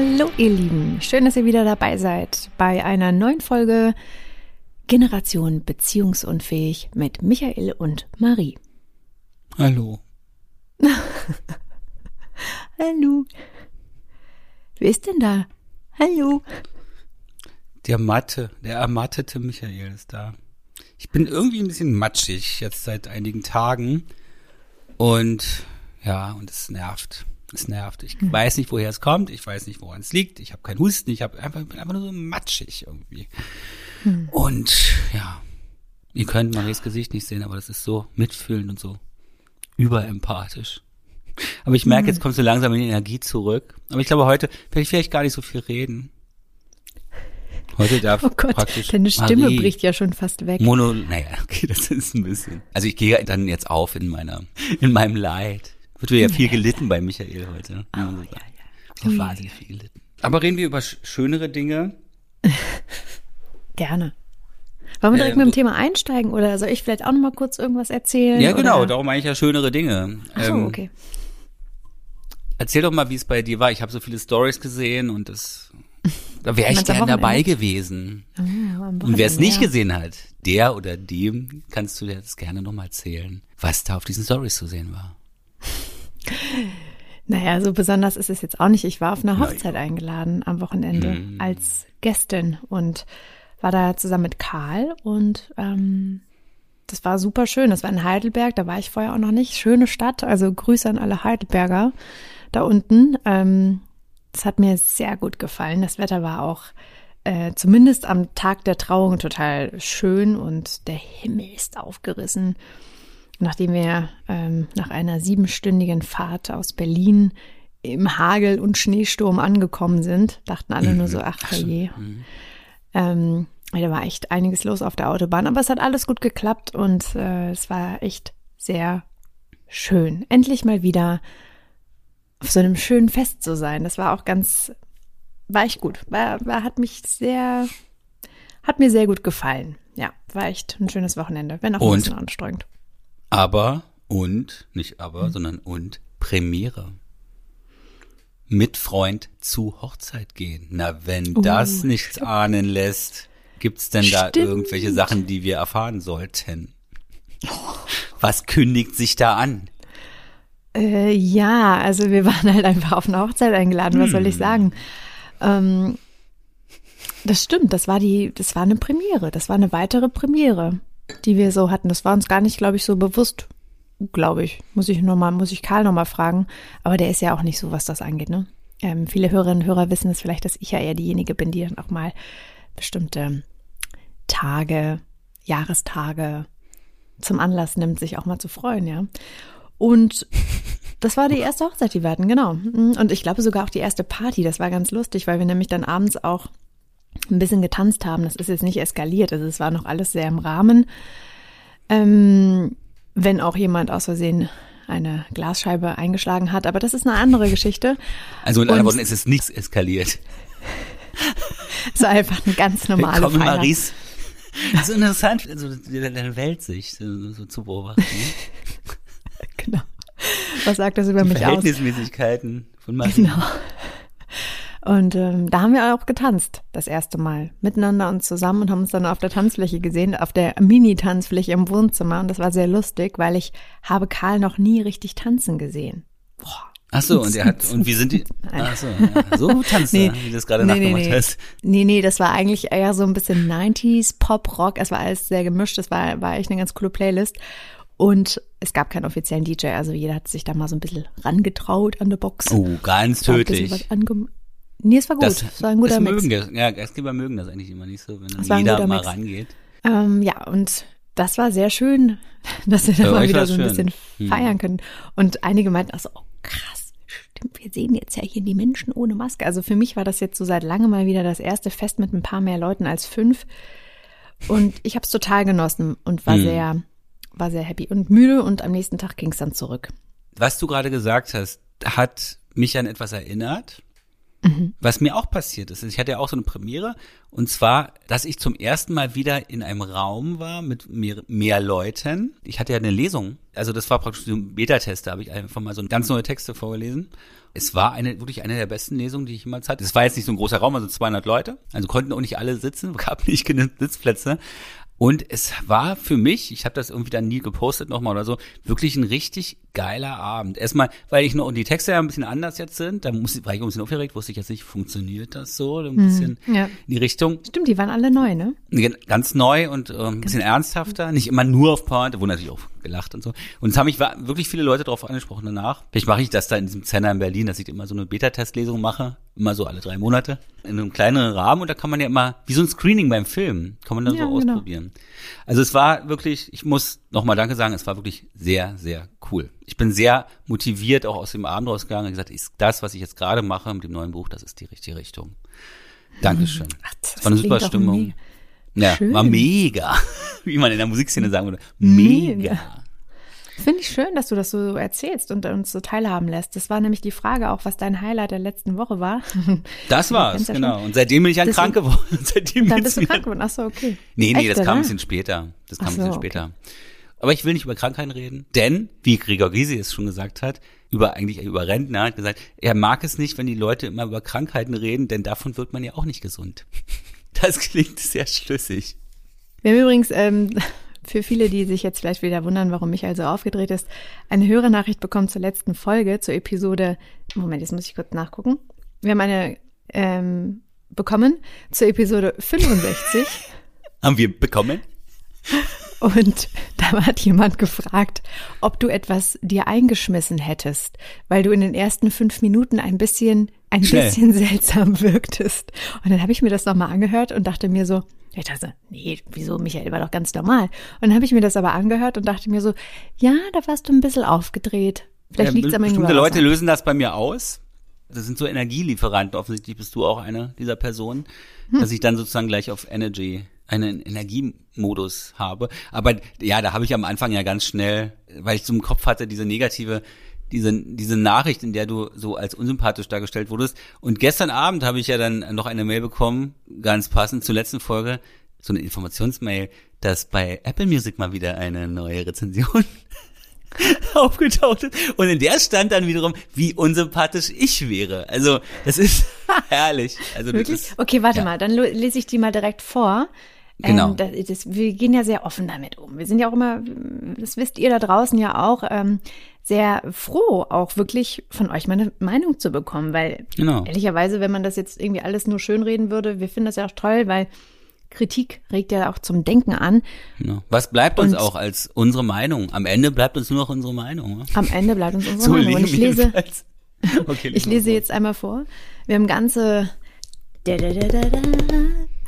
Hallo ihr Lieben, schön, dass ihr wieder dabei seid bei einer neuen Folge Generation Beziehungsunfähig mit Michael und Marie. Hallo. Hallo. Wer ist denn da? Hallo. Der Matte, der ermattete Michael ist da. Ich bin irgendwie ein bisschen matschig jetzt seit einigen Tagen und ja, und es nervt. Es nervt. Ich hm. weiß nicht, woher es kommt. Ich weiß nicht, woran es liegt. Ich habe keinen Husten. Ich habe einfach, bin einfach nur so matschig irgendwie. Hm. Und ja, ihr könnt Maries Gesicht nicht sehen, aber das ist so mitfühlend und so überempathisch. Aber ich merke, hm. jetzt kommt so langsam die Energie zurück. Aber ich glaube, heute werde ich vielleicht gar nicht so viel reden. Heute darf oh Gott, praktisch deine Stimme Marie bricht ja schon fast weg. Mono, naja, okay, das ist ein bisschen. Also ich gehe dann jetzt auf in meiner, in meinem Leid. Wird ja viel gelitten bei Michael heute. Oh, ja, ja. ja. Wahnsinnig viel gelitten. Aber reden wir über schönere Dinge? Gerne. Wollen wir direkt ähm, mit dem Thema einsteigen oder soll ich vielleicht auch noch mal kurz irgendwas erzählen? Ja, genau, oder? darum meine ich ja schönere Dinge. Ach so, ähm, okay. Erzähl doch mal, wie es bei dir war. Ich habe so viele Stories gesehen und das da wäre ich gern dabei gewesen. Oh, und wer es nicht ja. gesehen hat, der oder dem kannst du dir das gerne nochmal erzählen, was da auf diesen Stories zu sehen war. Naja, so besonders ist es jetzt auch nicht. Ich war auf einer Hochzeit Nein. eingeladen am Wochenende mm. als Gästin und war da zusammen mit Karl und ähm, das war super schön. Das war in Heidelberg, da war ich vorher auch noch nicht. Schöne Stadt, also Grüße an alle Heidelberger da unten. Ähm, das hat mir sehr gut gefallen. Das Wetter war auch äh, zumindest am Tag der Trauung total schön und der Himmel ist aufgerissen. Nachdem wir ähm, nach einer siebenstündigen Fahrt aus Berlin im Hagel und Schneesturm angekommen sind, dachten alle nur so, ach je. Mhm. Ähm, da war echt einiges los auf der Autobahn, aber es hat alles gut geklappt und äh, es war echt sehr schön. Endlich mal wieder auf so einem schönen Fest zu sein. Das war auch ganz, war echt gut. War, war, hat mich sehr, hat mir sehr gut gefallen. Ja, war echt ein schönes Wochenende, wenn auch ein bisschen anstrengend. Aber und, nicht aber, hm. sondern und Premiere. Mit Freund zu Hochzeit gehen. Na, wenn uh, das nichts stimmt. ahnen lässt, gibt's denn da stimmt. irgendwelche Sachen, die wir erfahren sollten? Was kündigt sich da an? Äh, ja, also wir waren halt einfach auf eine Hochzeit eingeladen, was soll ich hm. sagen? Ähm, das stimmt, das war die, das war eine Premiere, das war eine weitere Premiere, die wir so hatten. Das war uns gar nicht, glaube ich, so bewusst, glaube ich. Muss ich nochmal, muss ich Karl nochmal fragen. Aber der ist ja auch nicht so, was das angeht, ne? Ähm, viele Hörerinnen und Hörer wissen es vielleicht, dass ich ja eher diejenige bin, die dann auch mal bestimmte Tage, Jahrestage zum Anlass nimmt, sich auch mal zu freuen, ja. Und das war die erste Hochzeit, die wir hatten, genau. Und ich glaube sogar auch die erste Party. Das war ganz lustig, weil wir nämlich dann abends auch ein bisschen getanzt haben. Das ist jetzt nicht eskaliert. Also es war noch alles sehr im Rahmen. Ähm, wenn auch jemand aus Versehen eine Glasscheibe eingeschlagen hat. Aber das ist eine andere Geschichte. Also in anderen Worten ist es nichts eskaliert. es war einfach eine ganz normale Willkommen, Feier. Maries. Das ist interessant, also deine Weltsicht so, so zu beobachten. genau. Was sagt das über Die mich Verhältnismäßigkeiten aus? von Marie. Genau. Und ähm, da haben wir auch getanzt, das erste Mal, miteinander und zusammen und haben uns dann auf der Tanzfläche gesehen, auf der Mini-Tanzfläche im Wohnzimmer. Und das war sehr lustig, weil ich habe Karl noch nie richtig tanzen gesehen. Boah. Ach so, und er hat, und wie sind die, ach so, ja, so tanzt nee, er, wie du das gerade nee, nachgemacht nee, hast. Nee, nee, das war eigentlich eher so ein bisschen 90s Pop, Rock, es war alles sehr gemischt, das war, war echt eine ganz coole Playlist. Und es gab keinen offiziellen DJ, also jeder hat sich da mal so ein bisschen rangetraut an der Box. Oh, ganz tödlich. Nee, es war gut. Das, es war ein guter Mix. Mögen ja, Gastgeber mögen das eigentlich immer nicht so, wenn dann jeder mal Mix. rangeht. Ähm, ja, und das war sehr schön, dass wir da mal wieder so ein schön. bisschen hm. feiern können. Und einige meinten auch so, oh krass, stimmt, wir sehen jetzt ja hier die Menschen ohne Maske. Also für mich war das jetzt so seit langem mal wieder das erste Fest mit ein paar mehr Leuten als fünf. Und ich habe es total genossen und war hm. sehr war sehr happy und müde und am nächsten Tag ging es dann zurück. Was du gerade gesagt hast, hat mich an etwas erinnert. Mhm. Was mir auch passiert ist, ich hatte ja auch so eine Premiere und zwar, dass ich zum ersten Mal wieder in einem Raum war mit mehr, mehr Leuten. Ich hatte ja eine Lesung, also das war praktisch so ein Beta-Test, da habe ich einfach mal so ganz neue Texte vorgelesen. Es war eine wirklich eine der besten Lesungen, die ich jemals hatte. Es war jetzt nicht so ein großer Raum, also 200 Leute, also konnten auch nicht alle sitzen, gab nicht genug Sitzplätze. Und es war für mich, ich habe das irgendwie dann nie gepostet nochmal oder so, wirklich ein richtig geiler Abend. Erstmal, weil ich noch, und die Texte ja ein bisschen anders jetzt sind, da muss, war ich ein bisschen aufgeregt, wusste ich jetzt nicht, funktioniert das so, ein bisschen hm, ja. in die Richtung. Stimmt, die waren alle neu, ne? Ganz neu und äh, ein bisschen ernsthafter, nicht immer nur auf Point, da wurden natürlich auch gelacht und so. Und es haben mich wirklich viele Leute darauf angesprochen danach. Vielleicht mache ich das da in diesem Zentrum in Berlin, dass ich immer so eine Beta-Testlesung mache, immer so alle drei Monate, in einem kleineren Rahmen und da kann man ja immer, wie so ein Screening beim Film, kann man dann ja, so genau. ausprobieren. Also es war wirklich, ich muss nochmal Danke sagen, es war wirklich sehr, sehr cool. Ich bin sehr motiviert auch aus dem Abend rausgegangen und gesagt, ist das, was ich jetzt gerade mache mit dem neuen Buch, das ist die richtige Richtung. Dankeschön. Ach, das, das war eine super Stimmung. Ja, schön. war mega. Wie man in der Musikszene sagen würde. Mega. mega. Finde ich schön, dass du das so erzählst und uns so teilhaben lässt. Das war nämlich die Frage auch, was dein Highlight der letzten Woche war. Das war's, ja genau. Und seitdem bin ich dann krank geworden. seitdem dann bist du krank geworden. Ach so, okay. Nee, nee, Echt, das kam ein bisschen später. Das kam so, ein bisschen später. Okay. Aber ich will nicht über Krankheiten reden, denn, wie Gregor Gysi es schon gesagt hat, über eigentlich über Rentner hat gesagt, er mag es nicht, wenn die Leute immer über Krankheiten reden, denn davon wird man ja auch nicht gesund. Das klingt sehr schlüssig. Wir haben übrigens ähm, für viele, die sich jetzt vielleicht wieder wundern, warum Michael so aufgedreht ist, eine Hörernachricht bekommen zur letzten Folge, zur Episode. Moment, jetzt muss ich kurz nachgucken. Wir haben eine ähm, bekommen zur Episode 65. haben wir bekommen? Und da hat jemand gefragt, ob du etwas dir eingeschmissen hättest, weil du in den ersten fünf Minuten ein bisschen, ein Schnell. bisschen seltsam wirktest. Und dann habe ich mir das nochmal angehört und dachte mir so, ich dachte, nee, wieso, Michael war doch ganz normal. Und dann habe ich mir das aber angehört und dachte mir so, ja, da warst du ein bisschen aufgedreht. Vielleicht ja, liegt es am Bestimmte Leute lösen das bei mir aus. Das sind so Energielieferanten. Offensichtlich bist du auch eine dieser Personen, hm. dass ich dann sozusagen gleich auf Energy einen Energiemodus habe. Aber ja, da habe ich am Anfang ja ganz schnell, weil ich so im Kopf hatte, diese negative diese, diese Nachricht, in der du so als unsympathisch dargestellt wurdest. Und gestern Abend habe ich ja dann noch eine Mail bekommen, ganz passend zur letzten Folge, so eine Informationsmail, dass bei Apple Music mal wieder eine neue Rezension aufgetaucht ist. Und in der stand dann wiederum, wie unsympathisch ich wäre. Also, das ist herrlich. Also, Wirklich? Okay, warte ja. mal, dann lese ich die mal direkt vor. Genau. Ähm, das, das, wir gehen ja sehr offen damit um. Wir sind ja auch immer, das wisst ihr da draußen ja auch, ähm, sehr froh, auch wirklich von euch meine Meinung zu bekommen, weil genau. ehrlicherweise, wenn man das jetzt irgendwie alles nur schönreden würde, wir finden das ja auch toll, weil Kritik regt ja auch zum Denken an. Genau. Was bleibt uns Und auch als unsere Meinung? Am Ende bleibt uns nur noch unsere Meinung. Ne? Am Ende bleibt uns unsere so Meinung. Und ich lese, okay, ich lese jetzt einmal vor. Wir haben ganze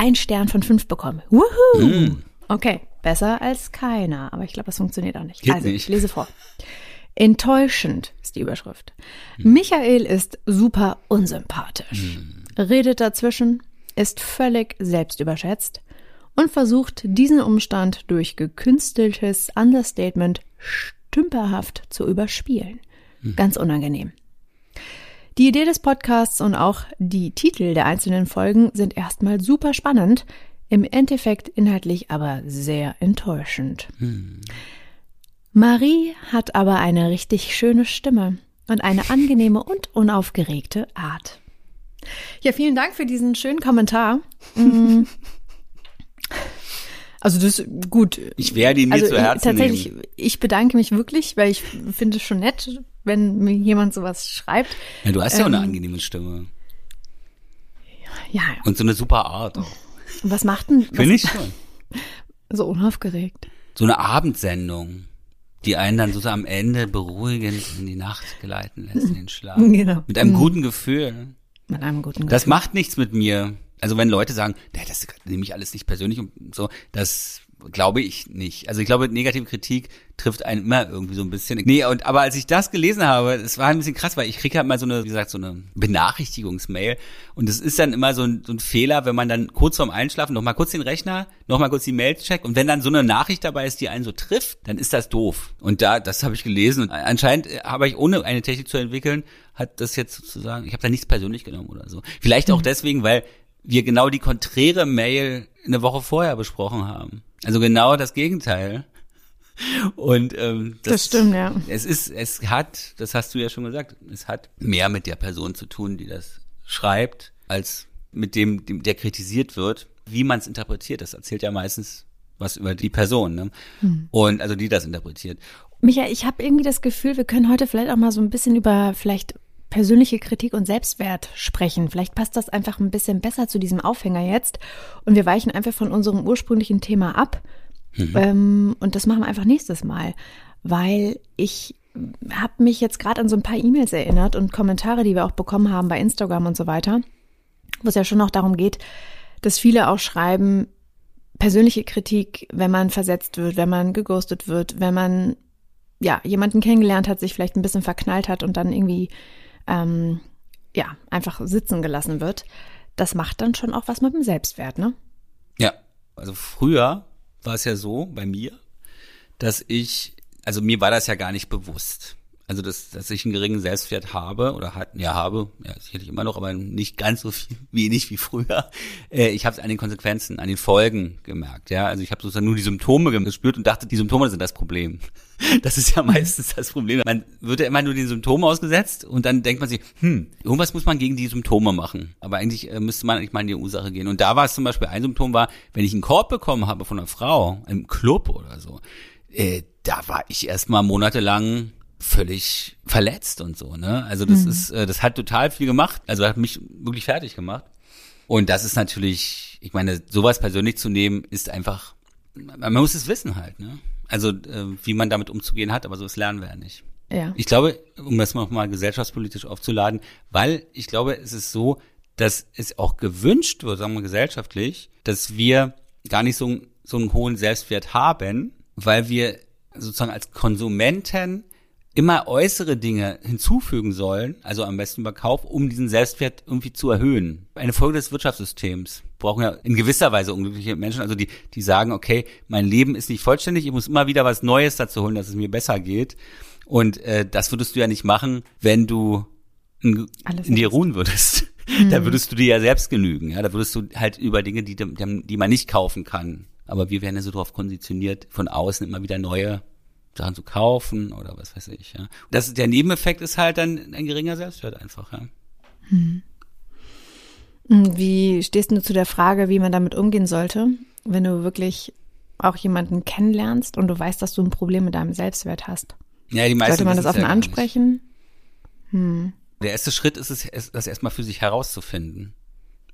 ein Stern von fünf bekommen. Wuhu! Mm. Okay, besser als keiner. Aber ich glaube, das funktioniert auch nicht. Geht also, nicht. ich lese vor. Enttäuschend ist die Überschrift. Hm. Michael ist super unsympathisch, hm. redet dazwischen, ist völlig selbstüberschätzt und versucht diesen Umstand durch gekünsteltes Understatement stümperhaft zu überspielen. Hm. Ganz unangenehm. Die Idee des Podcasts und auch die Titel der einzelnen Folgen sind erstmal super spannend, im Endeffekt inhaltlich aber sehr enttäuschend. Hm. Marie hat aber eine richtig schöne Stimme und eine angenehme und unaufgeregte Art. Ja, vielen Dank für diesen schönen Kommentar. Mm. Also das ist gut. Ich werde ihn mir also zu Herzen tatsächlich, nehmen. ich bedanke mich wirklich, weil ich finde es schon nett, wenn mir jemand sowas schreibt. Ja, du hast ja ähm, auch eine ähm, angenehme Stimme. Ja. Und so eine super Art auch. Was macht denn? Finde ich schon. So unaufgeregt. So eine Abendsendung die einen dann so am Ende beruhigend in die Nacht geleiten lässt, in den Schlaf. Genau. Mit einem mhm. guten Gefühl. Mit einem guten Gefühl. Das macht nichts mit mir. Also wenn Leute sagen, das nehme ich alles nicht persönlich und so, das glaube ich nicht. Also ich glaube, negative Kritik trifft einen immer irgendwie so ein bisschen. Nee, und aber als ich das gelesen habe, es war ein bisschen krass, weil ich kriege halt mal so eine, wie gesagt, so eine Benachrichtigungsmail und es ist dann immer so ein, so ein Fehler, wenn man dann kurz vorm Einschlafen noch mal kurz den Rechner, noch mal kurz die Mail checkt und wenn dann so eine Nachricht dabei ist, die einen so trifft, dann ist das doof. Und da, das habe ich gelesen und anscheinend habe ich ohne eine Technik zu entwickeln, hat das jetzt sozusagen, ich habe da nichts persönlich genommen oder so. Vielleicht auch mhm. deswegen, weil wir genau die konträre Mail eine Woche vorher besprochen haben. Also genau das Gegenteil. Und ähm, das, das stimmt, ja. Es ist, es hat, das hast du ja schon gesagt, es hat mehr mit der Person zu tun, die das schreibt, als mit dem, dem der kritisiert wird. Wie man es interpretiert, das erzählt ja meistens was über die Person, ne? Hm. Und also die das interpretiert. Micha, ich habe irgendwie das Gefühl, wir können heute vielleicht auch mal so ein bisschen über vielleicht persönliche Kritik und Selbstwert sprechen. Vielleicht passt das einfach ein bisschen besser zu diesem Aufhänger jetzt. Und wir weichen einfach von unserem ursprünglichen Thema ab. Mhm. Ähm, und das machen wir einfach nächstes Mal, weil ich habe mich jetzt gerade an so ein paar E-Mails erinnert und Kommentare, die wir auch bekommen haben bei Instagram und so weiter, wo es ja schon noch darum geht, dass viele auch schreiben, persönliche Kritik, wenn man versetzt wird, wenn man geghostet wird, wenn man ja jemanden kennengelernt hat, sich vielleicht ein bisschen verknallt hat und dann irgendwie ähm, ja, einfach sitzen gelassen wird, das macht dann schon auch was mit dem Selbstwert, ne? Ja, also früher war es ja so bei mir, dass ich, also mir war das ja gar nicht bewusst. Also, dass, dass ich einen geringen Selbstwert habe oder hat, ja habe, ja, sicherlich immer noch, aber nicht ganz so viel, wenig wie früher. Äh, ich habe es an den Konsequenzen, an den Folgen gemerkt. Ja, also ich habe sozusagen nur die Symptome gespürt und dachte, die Symptome sind das Problem. Das ist ja meistens das Problem. Man wird ja immer nur den Symptomen ausgesetzt und dann denkt man sich, hm, irgendwas muss man gegen die Symptome machen. Aber eigentlich äh, müsste man eigentlich mal in die Ursache gehen. Und da war es zum Beispiel ein Symptom war, wenn ich einen Korb bekommen habe von einer Frau im Club oder so, äh, da war ich erstmal monatelang völlig verletzt und so, ne? Also das mhm. ist, äh, das hat total viel gemacht. Also hat mich wirklich fertig gemacht. Und das ist natürlich, ich meine, sowas persönlich zu nehmen, ist einfach, man muss es wissen halt, ne? Also äh, wie man damit umzugehen hat, aber so ist lernen wir ja nicht. Ja. Ich glaube, um das mal gesellschaftspolitisch aufzuladen, weil ich glaube, es ist so, dass es auch gewünscht wird, sagen wir gesellschaftlich, dass wir gar nicht so, so einen hohen Selbstwert haben, weil wir sozusagen als Konsumenten immer äußere Dinge hinzufügen sollen, also am besten über Kauf, um diesen Selbstwert irgendwie zu erhöhen. Eine Folge des Wirtschaftssystems brauchen ja in gewisser Weise unglückliche Menschen, also die, die sagen, okay, mein Leben ist nicht vollständig, ich muss immer wieder was Neues dazu holen, dass es mir besser geht. Und äh, das würdest du ja nicht machen, wenn du in, in dir ruhen würdest. Mhm. Da würdest du dir ja selbst genügen. Ja, da würdest du halt über Dinge, die, die man nicht kaufen kann. Aber wir werden ja so darauf konditioniert, von außen immer wieder neue Sachen zu kaufen oder was weiß ich. Ja. Das, der Nebeneffekt ist halt dann ein geringer Selbstwert einfach. Ja. Hm. Wie stehst du zu der Frage, wie man damit umgehen sollte, wenn du wirklich auch jemanden kennenlernst und du weißt, dass du ein Problem mit deinem Selbstwert hast? Ja, die meisten Sollte man das offen ja ansprechen? Hm. Der erste Schritt ist es, das erstmal für sich herauszufinden,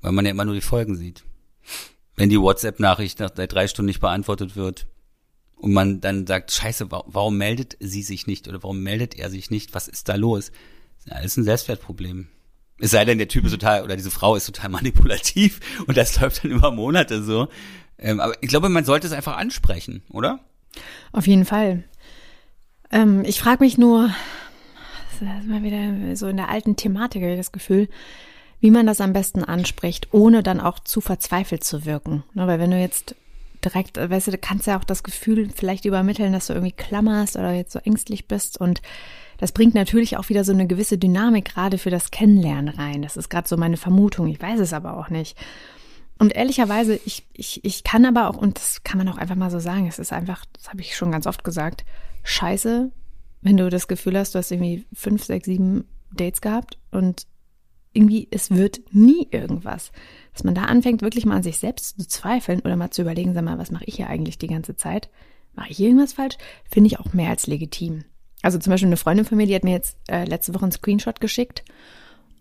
weil man ja immer nur die Folgen sieht. Wenn die WhatsApp-Nachricht nach drei Stunden nicht beantwortet wird, und man dann sagt, scheiße, warum meldet sie sich nicht oder warum meldet er sich nicht? Was ist da los? Das ist ein Selbstwertproblem. Es sei denn, der Typ ist total, oder diese Frau ist total manipulativ und das läuft dann über Monate so. Ähm, aber ich glaube, man sollte es einfach ansprechen, oder? Auf jeden Fall. Ähm, ich frage mich nur, das ist mal wieder so in der alten Thematik, das Gefühl, wie man das am besten anspricht, ohne dann auch zu verzweifelt zu wirken. Ne, weil wenn du jetzt direkt, weißt du, du kannst ja auch das Gefühl vielleicht übermitteln, dass du irgendwie klammerst oder jetzt so ängstlich bist und das bringt natürlich auch wieder so eine gewisse Dynamik gerade für das Kennenlernen rein. Das ist gerade so meine Vermutung. Ich weiß es aber auch nicht. Und ehrlicherweise, ich, ich, ich kann aber auch, und das kann man auch einfach mal so sagen, es ist einfach, das habe ich schon ganz oft gesagt, scheiße, wenn du das Gefühl hast, du hast irgendwie fünf, sechs, sieben Dates gehabt und irgendwie, es wird nie irgendwas. Dass man da anfängt, wirklich mal an sich selbst zu zweifeln oder mal zu überlegen, sag mal, was mache ich hier eigentlich die ganze Zeit? Mache ich irgendwas falsch? Finde ich auch mehr als legitim. Also zum Beispiel eine Freundin von mir, die hat mir jetzt äh, letzte Woche einen Screenshot geschickt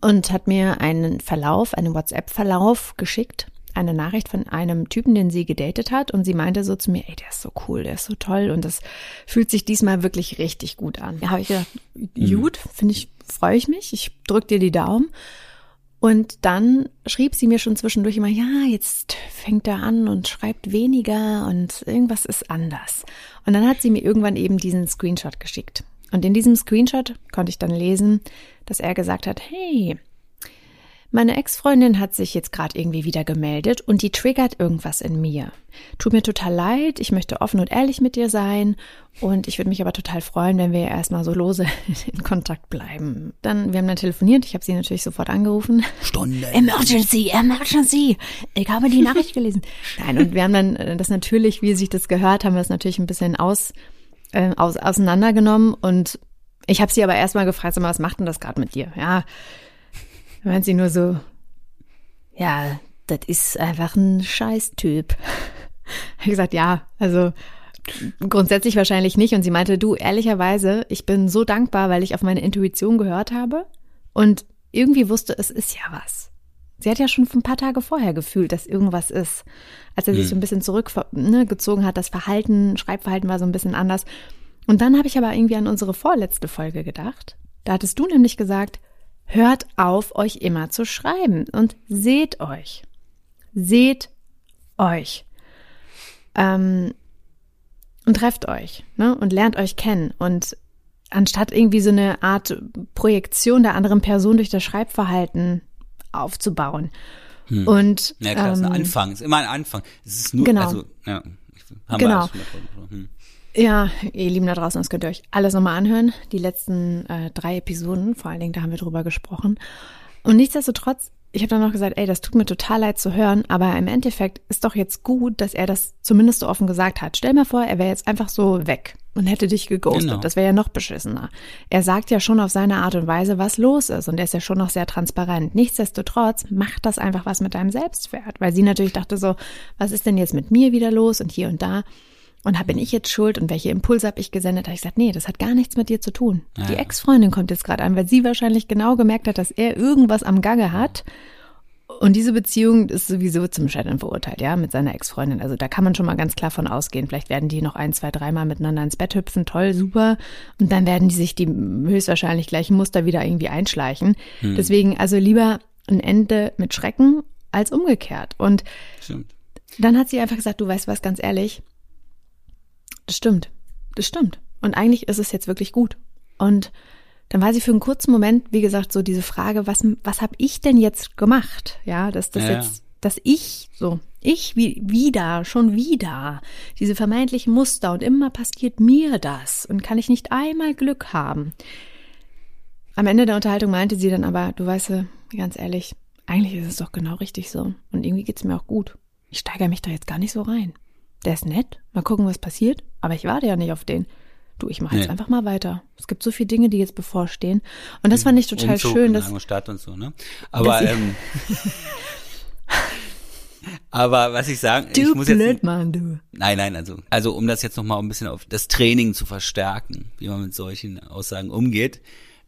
und hat mir einen Verlauf, einen WhatsApp-Verlauf geschickt, eine Nachricht von einem Typen, den sie gedatet hat und sie meinte so zu mir, ey, der ist so cool, der ist so toll und das fühlt sich diesmal wirklich richtig gut an. Da habe ich gedacht, mhm. gut, finde ich, freue ich mich, ich drück dir die Daumen Und dann schrieb sie mir schon zwischendurch immer, ja, jetzt fängt er an und schreibt weniger und irgendwas ist anders. Und dann hat sie mir irgendwann eben diesen Screenshot geschickt. Und in diesem Screenshot konnte ich dann lesen, dass er gesagt hat, hey, meine Ex-Freundin hat sich jetzt gerade irgendwie wieder gemeldet und die triggert irgendwas in mir. Tut mir total leid, ich möchte offen und ehrlich mit dir sein und ich würde mich aber total freuen, wenn wir erstmal so lose in Kontakt bleiben. Dann, wir haben dann telefoniert, ich habe sie natürlich sofort angerufen. Stunde. Emergency, Emergency. Ich habe die Nachricht gelesen. Nein, und wir haben dann äh, das natürlich, wie sich das gehört, haben wir es natürlich ein bisschen aus, äh, aus, auseinandergenommen und ich habe sie aber erstmal gefragt, mal, was macht denn das gerade mit dir? Ja, meint sie nur so, ja, das ist einfach ein Scheißtyp. Ich gesagt, ja, also grundsätzlich wahrscheinlich nicht. Und sie meinte, du, ehrlicherweise, ich bin so dankbar, weil ich auf meine Intuition gehört habe und irgendwie wusste, es ist ja was. Sie hat ja schon ein paar Tage vorher gefühlt, dass irgendwas ist. Als er sich hm. so ein bisschen zurückgezogen ne, hat, das Verhalten, Schreibverhalten war so ein bisschen anders. Und dann habe ich aber irgendwie an unsere vorletzte Folge gedacht. Da hattest du nämlich gesagt, Hört auf, euch immer zu schreiben und seht euch. Seht euch. Ähm, und trefft euch ne? und lernt euch kennen. Und anstatt irgendwie so eine Art Projektion der anderen Person durch das Schreibverhalten aufzubauen. Hm. Und ja, klar, ähm, ist ein ähm, Anfang, ist immer ein Anfang. Es ist nur, genau. also, ja, haben genau. wir hm. Ja, ihr Lieben da draußen, das könnt ihr euch alles nochmal anhören. Die letzten äh, drei Episoden, vor allen Dingen, da haben wir drüber gesprochen. Und nichtsdestotrotz, ich habe dann noch gesagt, ey, das tut mir total leid zu hören, aber im Endeffekt ist doch jetzt gut, dass er das zumindest so offen gesagt hat. Stell mal vor, er wäre jetzt einfach so weg und hätte dich geghostet. Genau. Das wäre ja noch beschissener. Er sagt ja schon auf seine Art und Weise, was los ist und er ist ja schon noch sehr transparent. Nichtsdestotrotz macht das einfach was mit deinem Selbstwert, weil sie natürlich dachte so, was ist denn jetzt mit mir wieder los und hier und da. Und bin ich jetzt schuld und welche Impulse habe ich gesendet? Da habe ich gesagt, nee, das hat gar nichts mit dir zu tun. Ja. Die Ex-Freundin kommt jetzt gerade an, weil sie wahrscheinlich genau gemerkt hat, dass er irgendwas am Gange hat. Und diese Beziehung ist sowieso zum Scheitern verurteilt, ja, mit seiner Ex-Freundin. Also da kann man schon mal ganz klar von ausgehen. Vielleicht werden die noch ein, zwei, dreimal miteinander ins Bett hüpfen, toll, super. Und dann werden die sich die höchstwahrscheinlich gleichen Muster wieder irgendwie einschleichen. Hm. Deswegen also lieber ein Ende mit Schrecken als umgekehrt. Und Stimmt. dann hat sie einfach gesagt, du weißt was, ganz ehrlich, das stimmt. Das stimmt. Und eigentlich ist es jetzt wirklich gut. Und dann war sie für einen kurzen Moment, wie gesagt, so diese Frage, was, was habe ich denn jetzt gemacht? Ja, dass das ja, jetzt, dass ich so, ich wie, wieder, schon wieder, diese vermeintlichen Muster und immer passiert mir das und kann ich nicht einmal Glück haben. Am Ende der Unterhaltung meinte sie dann aber, du weißt, ganz ehrlich, eigentlich ist es doch genau richtig so. Und irgendwie geht's mir auch gut. Ich steigere mich da jetzt gar nicht so rein der ist nett, mal gucken, was passiert, aber ich warte ja nicht auf den. Du, ich mache jetzt nee. einfach mal weiter. Es gibt so viele Dinge, die jetzt bevorstehen. Und das fand ich total Umzug schön. Dass, Stadt und so, ne? Aber, ähm, aber was ich sagen, du ich muss blöd, jetzt, Mann, du. Nein, nein, also, also um das jetzt nochmal ein bisschen auf das Training zu verstärken, wie man mit solchen Aussagen umgeht.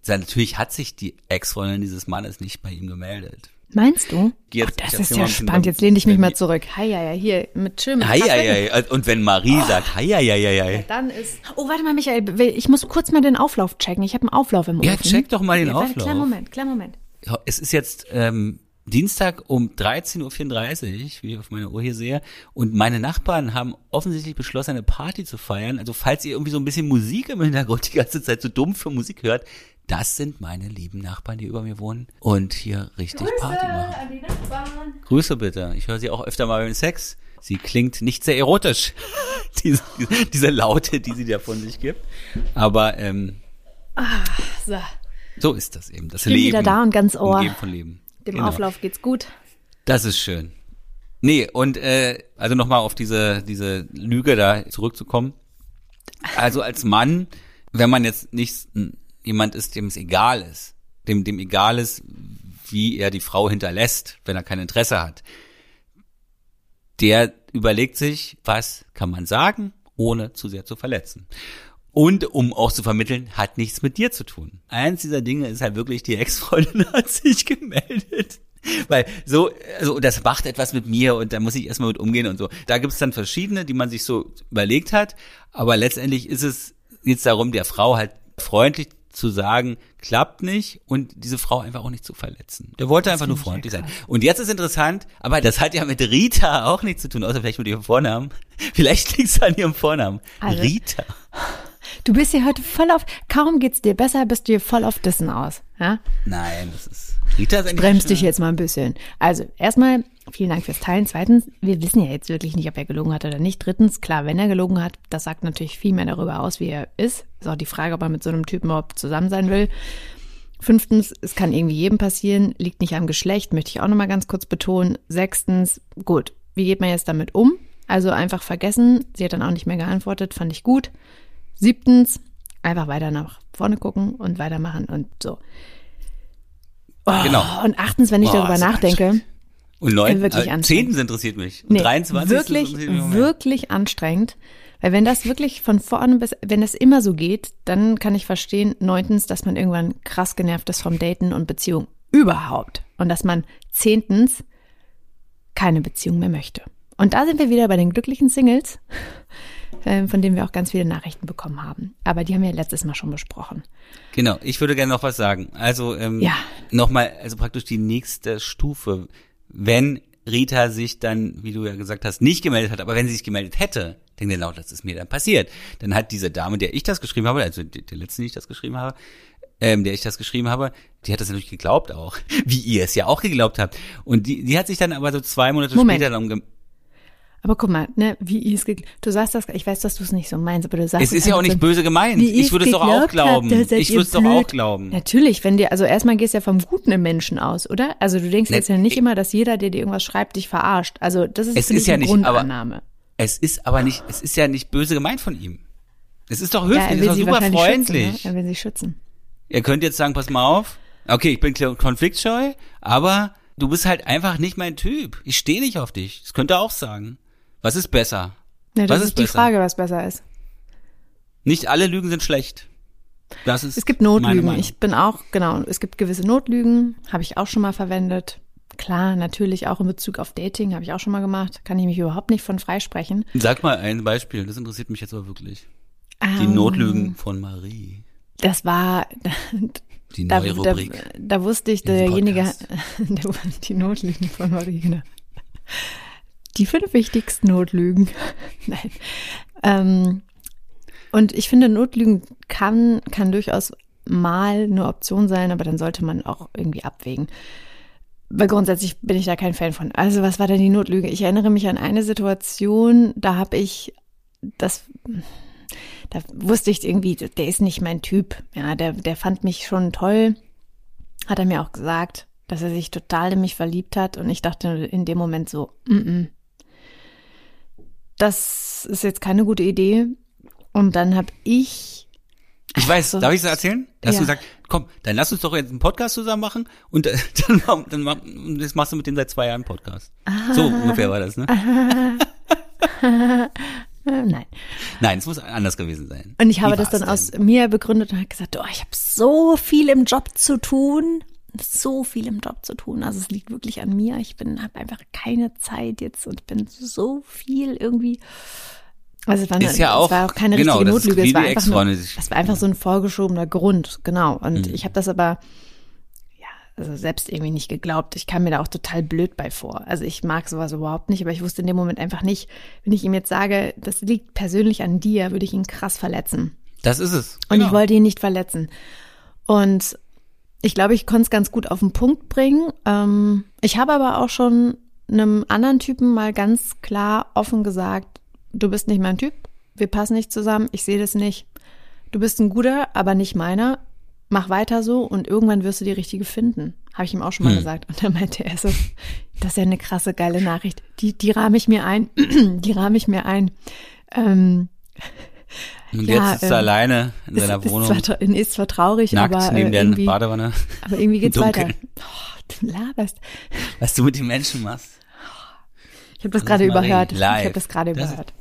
Natürlich hat sich die Ex-Freundin dieses Mannes nicht bei ihm gemeldet. Meinst du? Jetzt, Ach, das ist ja spannend. Jetzt lehne ich mich mal zurück. Hi, ja, ja, hier mit schön mit Hi, ja, ja, Und wenn Marie oh. sagt, hi, ja, ja, ja, ja. Dann ist. Oh, warte mal, Michael, ich muss kurz mal den Auflauf checken. Ich habe einen Auflauf im Ofen. Ja, check doch mal den okay, Auflauf. Kleinen Moment, kleinen Moment. Es ist jetzt ähm, Dienstag um 13.34 Uhr, wie ich auf meiner Uhr hier sehe. Und meine Nachbarn haben offensichtlich beschlossen, eine Party zu feiern. Also falls ihr irgendwie so ein bisschen Musik im Hintergrund die ganze Zeit so dumm für Musik hört, das sind meine lieben Nachbarn, die über mir wohnen und hier richtig Grüße Party machen. An die Nachbarn. Grüße bitte. Ich höre sie auch öfter mal beim Sex. Sie klingt nicht sehr erotisch, diese, diese Laute, die sie da von sich gibt. Aber ähm, ah, so. so ist das eben. Das ich bin Leben. wieder da und ganz Ohr. Von Leben. Dem genau. Auflauf geht's gut. Das ist schön. Nee, und äh, also nochmal auf diese, diese Lüge da zurückzukommen. Also als Mann, wenn man jetzt nicht jemand ist, dem es egal ist, dem, dem egal ist, wie er die Frau hinterlässt, wenn er kein Interesse hat, der überlegt sich, was kann man sagen, ohne zu sehr zu verletzen. Und um auch zu vermitteln, hat nichts mit dir zu tun. Eins dieser Dinge ist halt wirklich, die Ex-Freundin hat sich gemeldet. Weil so, also das macht etwas mit mir und da muss ich erstmal mit umgehen und so. Da gibt es dann verschiedene, die man sich so überlegt hat, aber letztendlich ist es jetzt darum, der Frau halt freundlich zu sagen, klappt nicht und diese Frau einfach auch nicht zu verletzen. Der wollte einfach nur freundlich sein. Und jetzt ist interessant, aber das hat ja mit Rita auch nichts zu tun, außer vielleicht mit ihrem Vornamen. Vielleicht liegt es an ihrem Vornamen. Also, Rita. Du bist hier heute voll auf, kaum geht's dir besser, bist du hier voll auf Dissen aus. Ja? Nein, das ist, Rita ist eigentlich. Bremst dich jetzt mal ein bisschen. Also, erstmal, vielen Dank fürs Teilen. Zweitens, wir wissen ja jetzt wirklich nicht, ob er gelogen hat oder nicht. Drittens, klar, wenn er gelogen hat, das sagt natürlich viel mehr darüber aus, wie er ist. Ist auch die Frage, ob er mit so einem Typen überhaupt zusammen sein will. Fünftens, es kann irgendwie jedem passieren, liegt nicht am Geschlecht, möchte ich auch nochmal ganz kurz betonen. Sechstens, gut, wie geht man jetzt damit um? Also einfach vergessen. Sie hat dann auch nicht mehr geantwortet, fand ich gut. Siebtens, einfach weiter nach vorne gucken und weitermachen und so. Oh, genau. Und achtens, wenn ich oh, darüber nachdenke. Und neun, wirklich äh, zehntens interessiert mich. Und nee, 23. Wirklich, wirklich anstrengend. Weil wenn das wirklich von vorne bis, wenn das immer so geht, dann kann ich verstehen, neuntens, dass man irgendwann krass genervt ist vom Daten und Beziehung überhaupt. Und dass man zehntens keine Beziehung mehr möchte. Und da sind wir wieder bei den glücklichen Singles. Äh, von denen wir auch ganz viele Nachrichten bekommen haben. Aber die haben wir letztes Mal schon besprochen. Genau, ich würde gerne noch was sagen. Also ähm, ja. nochmal, also praktisch die nächste Stufe. Wenn Rita sich dann, wie du ja gesagt hast, nicht gemeldet hat, aber wenn sie sich gemeldet hätte, denke ich laut, das ist mir dann passiert. Dann hat diese Dame, der ich das geschrieben habe, also der, letzte, die ich das geschrieben habe, ähm, der ich das geschrieben habe, die hat das natürlich geglaubt auch, wie ihr es ja auch geglaubt habt. Und die, die hat sich dann aber so zwei Monate Moment. später dann aber guck mal, ne, wie es du sagst das, ich weiß, dass du es nicht so meinst, aber du sagst es ist ja auch nicht böse gemeint. Ich würde es doch auch glauben. Hat, ich würde es doch auch glauben. Natürlich, wenn dir, also erstmal gehst du ja vom Guten im Menschen aus, oder? Also du denkst ne, jetzt ja nicht ich, immer, dass jeder, der dir irgendwas schreibt, dich verarscht. Also das ist, es ist ja eine nicht, Grundannahme. Aber, es ist aber nicht, es ist ja nicht böse gemeint von ihm. Es ist doch höflich, ja, es ist doch super freundlich. Schützen, ne? Er will sie schützen. Ihr könnt jetzt sagen, pass mal auf. Okay, ich bin konfliktscheu, aber du bist halt einfach nicht mein Typ. Ich stehe nicht auf dich. Das könnt ihr auch sagen. Was ist besser? Ja, das was ist, ist die besser? Frage, was besser ist. Nicht alle Lügen sind schlecht. Das ist es gibt Notlügen. Ich bin auch, genau, es gibt gewisse Notlügen, habe ich auch schon mal verwendet. Klar, natürlich auch in Bezug auf Dating habe ich auch schon mal gemacht. Kann ich mich überhaupt nicht von freisprechen. Sag mal ein Beispiel, das interessiert mich jetzt aber wirklich. Die um, ähm, Notlügen von Marie. Das war die neue da, Rubrik. Da, da wusste ich, derjenige, die Notlügen von Marie, genau. Die fünf wichtigsten Notlügen. Nein. Ähm, und ich finde, Notlügen kann, kann durchaus mal eine Option sein, aber dann sollte man auch irgendwie abwägen. Weil grundsätzlich bin ich da kein Fan von. Also was war denn die Notlüge? Ich erinnere mich an eine Situation, da habe ich das, da wusste ich irgendwie, der ist nicht mein Typ. Ja, der, der fand mich schon toll, hat er mir auch gesagt, dass er sich total in mich verliebt hat. Und ich dachte in dem Moment so, mm -mm, das ist jetzt keine gute Idee. Und dann habe ich. Ich weiß, so, darf ich es erzählen? Dass ja. du gesagt, komm, dann lass uns doch jetzt einen Podcast zusammen machen und äh, dann, dann, dann das machst du mit dem seit zwei Jahren Podcast. Ah. So ungefähr war das, ne? Nein. Nein, es muss anders gewesen sein. Und ich habe das dann aus mir begründet und habe gesagt, oh, ich habe so viel im Job zu tun so viel im Job zu tun. Also es liegt wirklich an mir. Ich bin habe einfach keine Zeit jetzt und bin so viel irgendwie. Also es war, eine, ja auch, war auch keine genau, richtige Notlüge. Es war, einfach nur, es war einfach so ein vorgeschobener Grund, genau. Und mhm. ich habe das aber ja, also selbst irgendwie nicht geglaubt. Ich kam mir da auch total blöd bei vor. Also ich mag sowas überhaupt nicht, aber ich wusste in dem Moment einfach nicht, wenn ich ihm jetzt sage, das liegt persönlich an dir, würde ich ihn krass verletzen. Das ist es. Genau. Und ich genau. wollte ihn nicht verletzen. Und ich glaube, ich konnte es ganz gut auf den Punkt bringen. Ähm, ich habe aber auch schon einem anderen Typen mal ganz klar offen gesagt, du bist nicht mein Typ, wir passen nicht zusammen, ich sehe das nicht. Du bist ein guter, aber nicht meiner. Mach weiter so und irgendwann wirst du die richtige finden. Habe ich ihm auch schon mal hm. gesagt. Und dann meinte er so, das ist ja eine krasse, geile Nachricht. Die, die rahme ich mir ein. die rahme ich mir ein. Ähm, und ja, jetzt ist er ähm, alleine in ist, seiner Wohnung. Ist zwar, ist zwar traurig, nackt aber neben äh, der Badewanne. Aber irgendwie geht's weiter. Oh, du laberst. Was du mit den Menschen machst. Ich habe das, gerade überhört. Live. Ich habe das gerade überhört.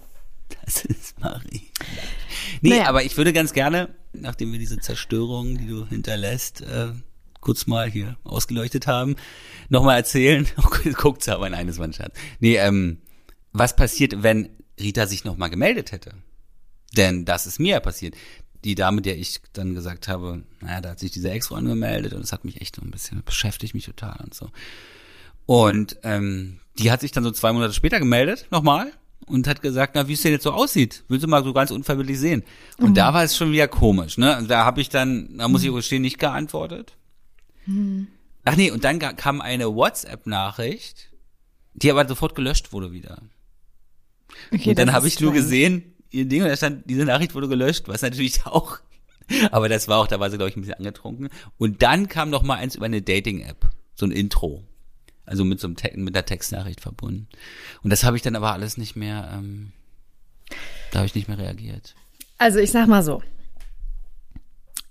Das ist Marie. Nee, naja. aber ich würde ganz gerne, nachdem wir diese Zerstörung, die du hinterlässt, äh, kurz mal hier ausgeleuchtet haben, nochmal erzählen. Oh, guckt sie aber in eines Mann Schatz. Nee, ähm, was passiert, wenn Rita sich nochmal gemeldet hätte? Denn das ist mir ja passiert. die Dame, der ich dann gesagt habe, naja, da hat sich diese Ex angemeldet und das hat mich echt so ein bisschen beschäftigt mich total und so. Und ähm, die hat sich dann so zwei Monate später gemeldet, nochmal, und hat gesagt, na, wie es denn jetzt so aussieht. Willst du mal so ganz unverbindlich sehen? Und mhm. da war es schon wieder komisch, ne? Da habe ich dann, da muss ich gestehen, nicht geantwortet. Mhm. Ach nee, und dann kam eine WhatsApp-Nachricht, die aber sofort gelöscht wurde wieder. Okay, und dann habe ich nur gesehen, ihr Ding, und da stand, diese Nachricht wurde gelöscht, was natürlich auch, aber das war auch, da war sie, glaube ich, ein bisschen angetrunken. Und dann kam noch mal eins über eine Dating-App, so ein Intro. Also mit so einem Te mit der Textnachricht verbunden. Und das habe ich dann aber alles nicht mehr, ähm, da habe ich nicht mehr reagiert. Also ich sag mal so,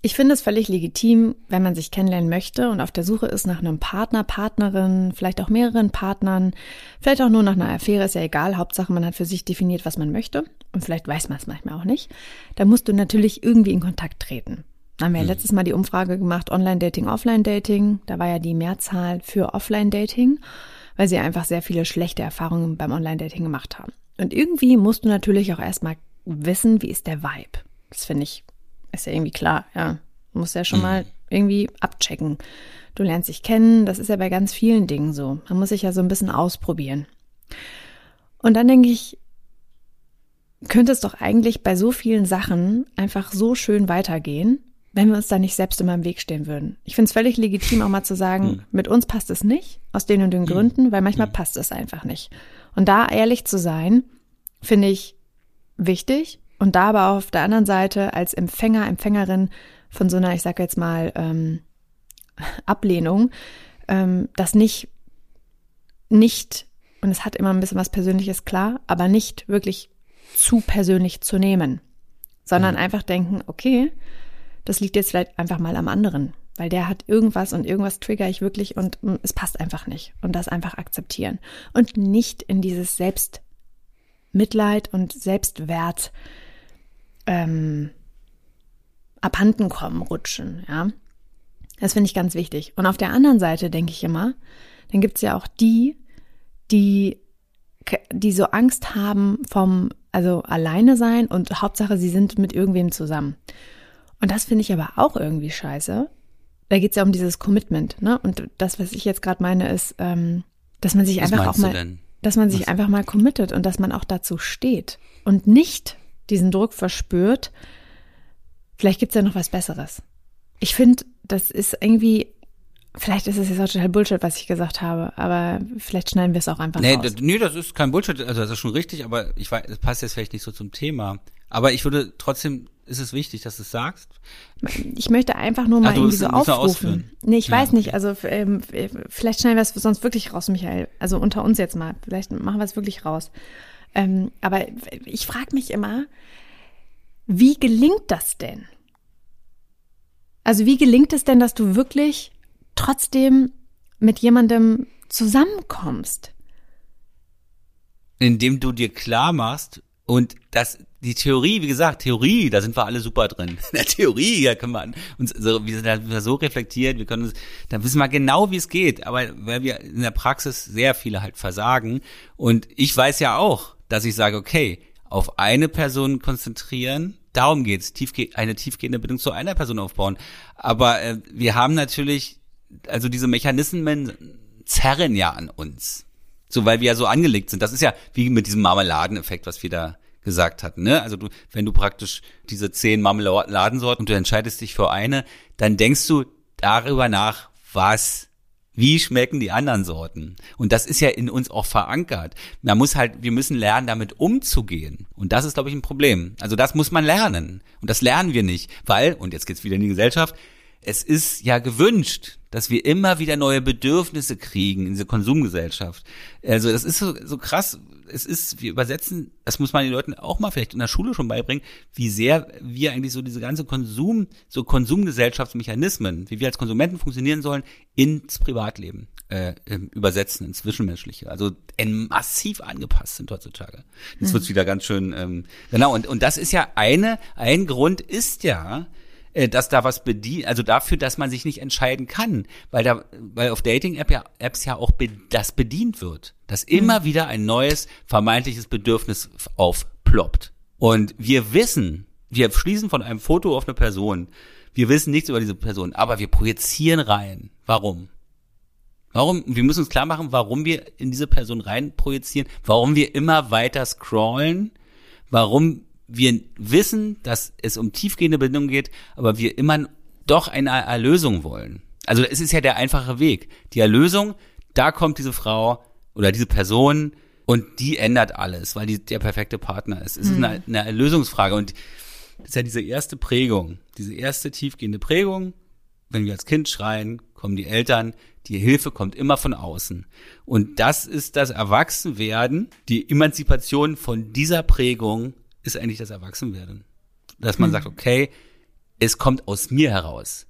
ich finde es völlig legitim, wenn man sich kennenlernen möchte und auf der Suche ist nach einem Partner, Partnerin, vielleicht auch mehreren Partnern, vielleicht auch nur nach einer Affäre, ist ja egal. Hauptsache, man hat für sich definiert, was man möchte. Und vielleicht weiß man es manchmal auch nicht. Da musst du natürlich irgendwie in Kontakt treten. Da haben wir ja mhm. letztes Mal die Umfrage gemacht, Online-Dating, Offline-Dating. Da war ja die Mehrzahl für Offline-Dating, weil sie einfach sehr viele schlechte Erfahrungen beim Online-Dating gemacht haben. Und irgendwie musst du natürlich auch erstmal wissen, wie ist der Vibe. Das finde ich ist ja irgendwie klar, ja. Du musst ja schon mhm. mal irgendwie abchecken. Du lernst dich kennen, das ist ja bei ganz vielen Dingen so. Man muss sich ja so ein bisschen ausprobieren. Und dann denke ich, könnte es doch eigentlich bei so vielen Sachen einfach so schön weitergehen, wenn wir uns da nicht selbst immer im Weg stehen würden. Ich finde es völlig legitim, auch mal zu sagen, mhm. mit uns passt es nicht, aus den und den mhm. Gründen, weil manchmal mhm. passt es einfach nicht. Und da ehrlich zu sein, finde ich wichtig und da aber auf der anderen Seite als Empfänger, Empfängerin von so einer, ich sage jetzt mal, ähm, Ablehnung, ähm, das nicht, nicht, und es hat immer ein bisschen was Persönliches, klar, aber nicht wirklich zu persönlich zu nehmen, sondern mhm. einfach denken, okay, das liegt jetzt vielleicht einfach mal am anderen, weil der hat irgendwas und irgendwas trigger ich wirklich und mm, es passt einfach nicht und das einfach akzeptieren und nicht in dieses Selbstmitleid und Selbstwert ähm, abhanden kommen, rutschen, ja. Das finde ich ganz wichtig. Und auf der anderen Seite denke ich immer, dann gibt es ja auch die, die, die so Angst haben vom, also alleine sein und Hauptsache, sie sind mit irgendwem zusammen. Und das finde ich aber auch irgendwie scheiße. Da geht es ja um dieses Commitment, ne? Und das, was ich jetzt gerade meine, ist, ähm, dass man sich was einfach auch mal, dass man sich was? einfach mal committet und dass man auch dazu steht und nicht diesen Druck verspürt, vielleicht gibt's ja noch was Besseres. Ich finde, das ist irgendwie, vielleicht ist es jetzt auch total Bullshit, was ich gesagt habe, aber vielleicht schneiden wir es auch einfach nee, raus. Nee, das ist kein Bullshit, also das ist schon richtig, aber ich weiß, das passt jetzt vielleicht nicht so zum Thema. Aber ich würde trotzdem, ist es wichtig, dass du es sagst? Ich möchte einfach nur mal Ach, irgendwie so aufrufen. Nee, ich ja, weiß nicht, also ähm, vielleicht schneiden wir es sonst wirklich raus, Michael. Also unter uns jetzt mal. Vielleicht machen wir es wirklich raus. Ähm, aber ich frage mich immer, wie gelingt das denn? Also wie gelingt es denn, dass du wirklich trotzdem mit jemandem zusammenkommst? Indem du dir klar machst und das die Theorie, wie gesagt, Theorie, da sind wir alle super drin. In der Theorie, da können wir uns so, wir sind da so reflektiert, wir können uns, da wissen wir genau, wie es geht. Aber weil wir in der Praxis sehr viele halt versagen und ich weiß ja auch, dass ich sage, okay, auf eine Person konzentrieren, darum geht's, tiefge eine tiefgehende Bindung zu einer Person aufbauen. Aber äh, wir haben natürlich, also diese Mechanismen zerren ja an uns. So, weil wir ja so angelegt sind. Das ist ja wie mit diesem Marmeladeneffekt, was wir da gesagt hatten. Ne? Also du, wenn du praktisch diese zehn Marmeladensorten und du entscheidest dich für eine, dann denkst du darüber nach, was wie schmecken die anderen Sorten? Und das ist ja in uns auch verankert. Man muss halt, wir müssen lernen, damit umzugehen. Und das ist, glaube ich, ein Problem. Also das muss man lernen. Und das lernen wir nicht, weil, und jetzt geht's wieder in die Gesellschaft, es ist ja gewünscht, dass wir immer wieder neue Bedürfnisse kriegen in diese Konsumgesellschaft. Also das ist so, so krass, es ist, wir übersetzen, das muss man den Leuten auch mal vielleicht in der Schule schon beibringen, wie sehr wir eigentlich so diese ganze Konsum, so Konsumgesellschaftsmechanismen, wie wir als Konsumenten funktionieren sollen, ins Privatleben äh, übersetzen, ins Zwischenmenschliche. Also en massiv angepasst sind heutzutage. Jetzt mhm. wird's wieder ganz schön, ähm, genau, und, und das ist ja eine, ein Grund ist ja, äh, dass da was bedient, also dafür, dass man sich nicht entscheiden kann, weil da, weil auf Dating-App ja, Apps ja auch be das bedient wird, dass immer mhm. wieder ein neues vermeintliches Bedürfnis aufploppt. Und wir wissen, wir schließen von einem Foto auf eine Person. Wir wissen nichts über diese Person, aber wir projizieren rein. Warum? Warum? Wir müssen uns klar machen, warum wir in diese Person rein projizieren, warum wir immer weiter scrollen, warum wir wissen, dass es um tiefgehende Bindungen geht, aber wir immer doch eine Erlösung wollen. Also es ist ja der einfache Weg. Die Erlösung, da kommt diese Frau oder diese Person und die ändert alles, weil die der perfekte Partner ist. Es ist eine, eine Erlösungsfrage und das ist ja diese erste Prägung, diese erste tiefgehende Prägung. Wenn wir als Kind schreien, kommen die Eltern, die Hilfe kommt immer von außen. Und das ist das Erwachsenwerden, die Emanzipation von dieser Prägung ist eigentlich das Erwachsenwerden. Dass man mhm. sagt, okay, es kommt aus mir heraus.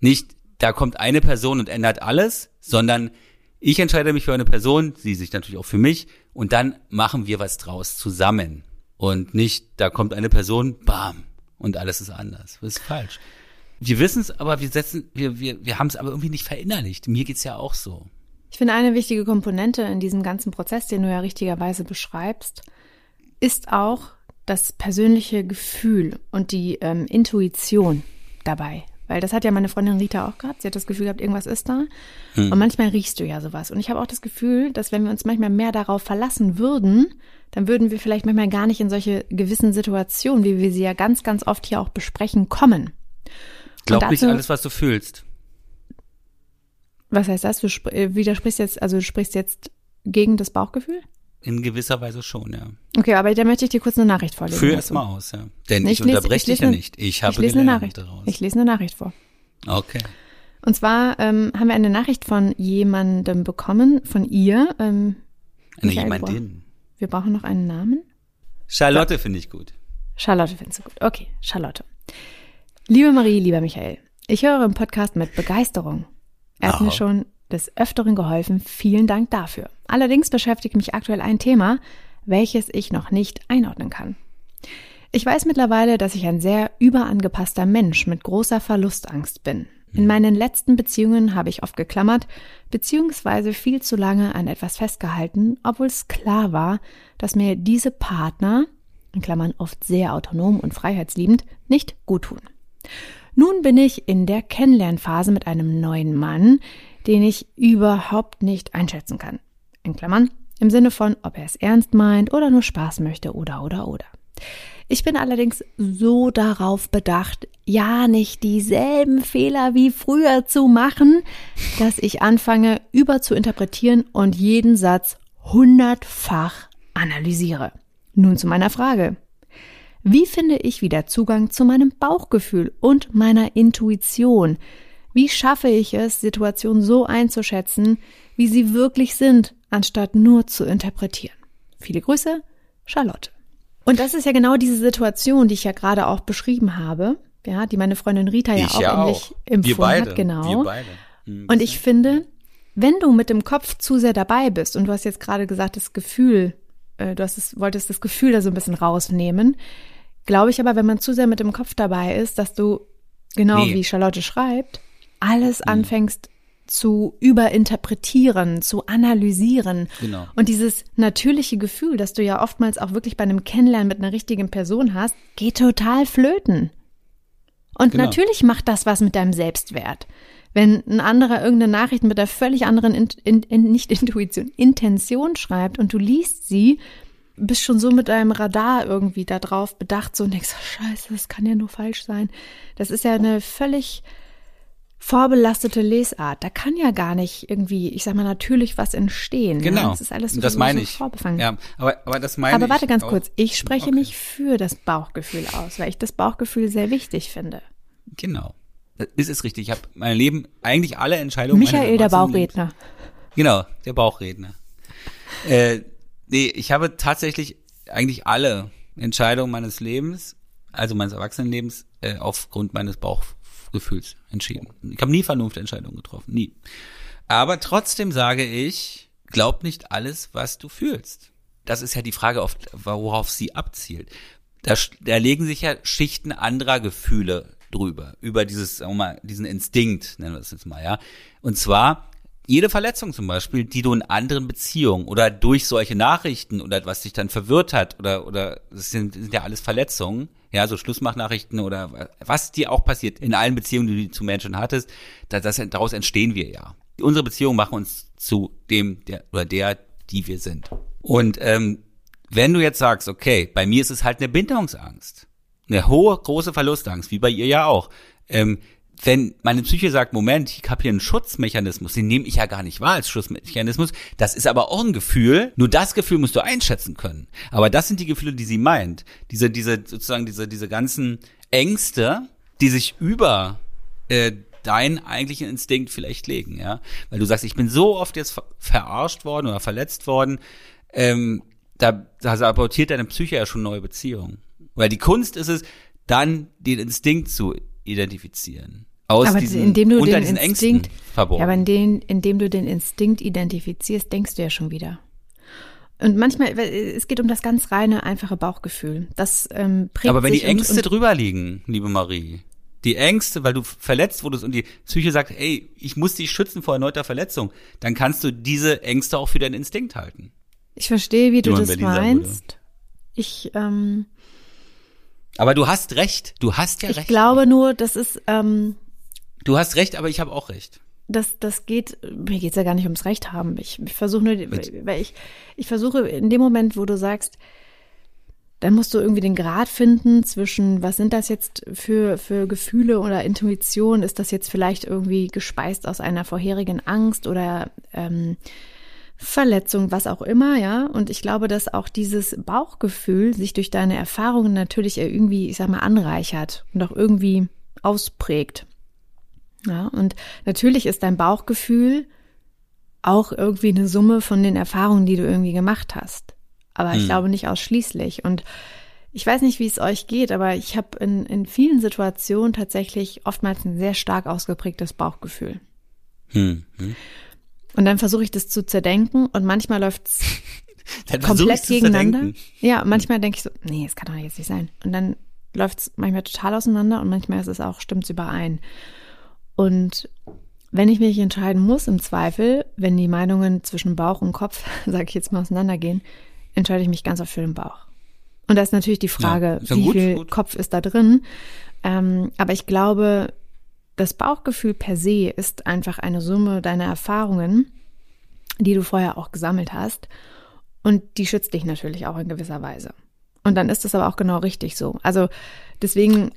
Nicht, da kommt eine Person und ändert alles, sondern ich entscheide mich für eine Person, sie sich natürlich auch für mich, und dann machen wir was draus zusammen. Und nicht, da kommt eine Person, bam, und alles ist anders. Das ist falsch. Wir wissen es, aber wir setzen, wir, wir, wir haben es aber irgendwie nicht verinnerlicht. Mir geht's ja auch so. Ich finde, eine wichtige Komponente in diesem ganzen Prozess, den du ja richtigerweise beschreibst, ist auch das persönliche Gefühl und die ähm, Intuition dabei. Weil das hat ja meine Freundin Rita auch gehabt. Sie hat das Gefühl gehabt, irgendwas ist da. Hm. Und manchmal riechst du ja sowas. Und ich habe auch das Gefühl, dass wenn wir uns manchmal mehr darauf verlassen würden, dann würden wir vielleicht manchmal gar nicht in solche gewissen Situationen, wie wir sie ja ganz, ganz oft hier auch besprechen, kommen. Glaub dazu, nicht alles, was du fühlst. Was heißt das? Du äh, widersprichst jetzt, also du sprichst jetzt gegen das Bauchgefühl? In gewisser Weise schon, ja. Okay, aber da möchte ich dir kurz eine Nachricht vorlesen. Führ es mal aus, ja. Denn ich, ich unterbreche dich ja nicht. Ich habe ich lese eine Nachricht. Daraus. Ich lese eine Nachricht vor. Okay. Und zwar ähm, haben wir eine Nachricht von jemandem bekommen, von ihr. Ähm, eine jemandin. Wir brauchen noch einen Namen. Charlotte finde ich gut. Charlotte findest du gut. Okay, Charlotte. Liebe Marie, lieber Michael, ich höre im Podcast mit Begeisterung. Er hat oh. mir schon des Öfteren geholfen. Vielen Dank dafür. Allerdings beschäftigt mich aktuell ein Thema, welches ich noch nicht einordnen kann. Ich weiß mittlerweile, dass ich ein sehr überangepasster Mensch mit großer Verlustangst bin. In meinen letzten Beziehungen habe ich oft geklammert, beziehungsweise viel zu lange an etwas festgehalten, obwohl es klar war, dass mir diese Partner, in Klammern oft sehr autonom und freiheitsliebend, nicht gut tun. Nun bin ich in der Kennenlernphase mit einem neuen Mann, den ich überhaupt nicht einschätzen kann. In Klammern, im Sinne von, ob er es ernst meint oder nur Spaß möchte oder oder oder. Ich bin allerdings so darauf bedacht, ja nicht dieselben Fehler wie früher zu machen, dass ich anfange über zu interpretieren und jeden Satz hundertfach analysiere. Nun zu meiner Frage. Wie finde ich wieder Zugang zu meinem Bauchgefühl und meiner Intuition? Wie schaffe ich es, Situationen so einzuschätzen, wie sie wirklich sind, anstatt nur zu interpretieren? Viele Grüße, Charlotte. Und das ist ja genau diese Situation, die ich ja gerade auch beschrieben habe, ja, die meine Freundin Rita ja ich auch ja ähnlich empfunden hat, genau. Wir beide. Mhm. Und ich finde, wenn du mit dem Kopf zu sehr dabei bist und du hast jetzt gerade gesagt, das Gefühl, äh, du hast es, wolltest das Gefühl da so ein bisschen rausnehmen, glaube ich aber, wenn man zu sehr mit dem Kopf dabei ist, dass du genau nee. wie Charlotte schreibt, alles mhm. anfängst zu überinterpretieren, zu analysieren. Genau. Und dieses natürliche Gefühl, das du ja oftmals auch wirklich bei einem Kennenlernen mit einer richtigen Person hast, geht total flöten. Und genau. natürlich macht das was mit deinem Selbstwert. Wenn ein anderer irgendeine Nachricht mit einer völlig anderen, in, in, in, nicht Intuition, Intention schreibt und du liest sie, bist schon so mit deinem Radar irgendwie da drauf bedacht so und denkst, scheiße, das kann ja nur falsch sein. Das ist ja eine völlig vorbelastete Lesart. Da kann ja gar nicht irgendwie, ich sag mal, natürlich was entstehen. Genau. Ja? Das ist alles so, das meine so ich. vorbefangen. Ja, aber, aber das meine aber ich. Aber warte ganz auch. kurz. Ich spreche okay. mich für das Bauchgefühl aus, weil ich das Bauchgefühl sehr wichtig finde. Genau. Das ist es richtig. Ich habe mein Leben, eigentlich alle Entscheidungen. Michael, der Bauchredner. Genau, der Bauchredner. äh, nee, ich habe tatsächlich eigentlich alle Entscheidungen meines Lebens, also meines Erwachsenenlebens, äh, aufgrund meines Bauchgefühls Gefühls entschieden. Ich habe nie Vernunftentscheidungen getroffen, nie. Aber trotzdem sage ich, glaub nicht alles, was du fühlst. Das ist ja die Frage, worauf sie abzielt. Da, da legen sich ja Schichten anderer Gefühle drüber, über dieses, sagen wir mal, diesen Instinkt, nennen wir das jetzt mal, ja. Und zwar jede Verletzung zum Beispiel, die du in anderen Beziehungen oder durch solche Nachrichten oder was dich dann verwirrt hat oder oder das sind, sind ja alles Verletzungen, ja, so Schlussmachnachrichten oder was dir auch passiert in allen Beziehungen, die du zu Menschen hattest, das, das, daraus entstehen wir ja. Unsere Beziehungen machen uns zu dem der oder der, die wir sind. Und ähm, wenn du jetzt sagst, okay, bei mir ist es halt eine Bindungsangst, eine hohe, große Verlustangst, wie bei ihr ja auch. Ähm, wenn meine Psyche sagt, Moment, ich habe hier einen Schutzmechanismus, den nehme ich ja gar nicht wahr als Schutzmechanismus, das ist aber auch ein Gefühl, nur das Gefühl musst du einschätzen können. Aber das sind die Gefühle, die sie meint. Diese, diese, sozusagen diese, diese ganzen Ängste, die sich über äh, deinen eigentlichen Instinkt vielleicht legen, ja. Weil du sagst, ich bin so oft jetzt verarscht worden oder verletzt worden, ähm, da, da sabotiert deine Psyche ja schon neue Beziehungen. Weil die Kunst ist es, dann den Instinkt zu identifizieren. Aus aber diesen, indem du unter den diesen Instinkt, Ängsten verborgen. ja, aber in den, indem du den Instinkt identifizierst, denkst du ja schon wieder. Und manchmal, es geht um das ganz reine, einfache Bauchgefühl. Das ähm, prägt aber wenn sich die Ängste und, und, drüber liegen, liebe Marie, die Ängste, weil du verletzt wurdest und die Psyche sagt, ey, ich muss dich schützen vor erneuter Verletzung, dann kannst du diese Ängste auch für deinen Instinkt halten. Ich verstehe, wie du das meinst. Ich, ähm, Aber du hast recht, du hast ja ich recht. glaube nur, das ist, ähm, Du hast recht, aber ich habe auch recht. das, das geht, mir geht's ja gar nicht ums Recht haben. Ich, ich versuche nur, weil ich, ich versuche in dem Moment, wo du sagst, dann musst du irgendwie den Grad finden zwischen, was sind das jetzt für, für Gefühle oder Intuition? Ist das jetzt vielleicht irgendwie gespeist aus einer vorherigen Angst oder ähm, Verletzung, was auch immer, ja? Und ich glaube, dass auch dieses Bauchgefühl sich durch deine Erfahrungen natürlich irgendwie, ich sag mal, anreichert und auch irgendwie ausprägt. Ja, und natürlich ist dein Bauchgefühl auch irgendwie eine Summe von den Erfahrungen, die du irgendwie gemacht hast. Aber ich Hm. glaube nicht ausschließlich. Und ich weiß nicht, wie es euch geht, aber ich habe in, in vielen Situationen tatsächlich oftmals ein sehr stark ausgeprägtes Bauchgefühl. Hm. Und dann versuche ich das zu zerdenken und manchmal läuft's Dann versuch komplett gegeneinander. Ja, manchmal denke ich so, nee, es kann doch jetzt nicht sein. Und dann läuft's manchmal total auseinander und manchmal ist es auch, stimmt's überein. Und wenn ich mich entscheiden muss, im Zweifel, wenn die Meinungen zwischen Bauch und Kopf, sage ich jetzt mal, auseinandergehen, entscheide ich mich ganz oft für den Bauch. Und da ist natürlich die Frage, ja wie gut, viel gut. Kopf ist da drin. Ähm, aber ich glaube, das Bauchgefühl per se ist einfach eine Summe deiner Erfahrungen, die du vorher auch gesammelt hast. Und die schützt dich natürlich auch in gewisser Weise. Und dann ist das aber auch genau richtig so. Also deswegen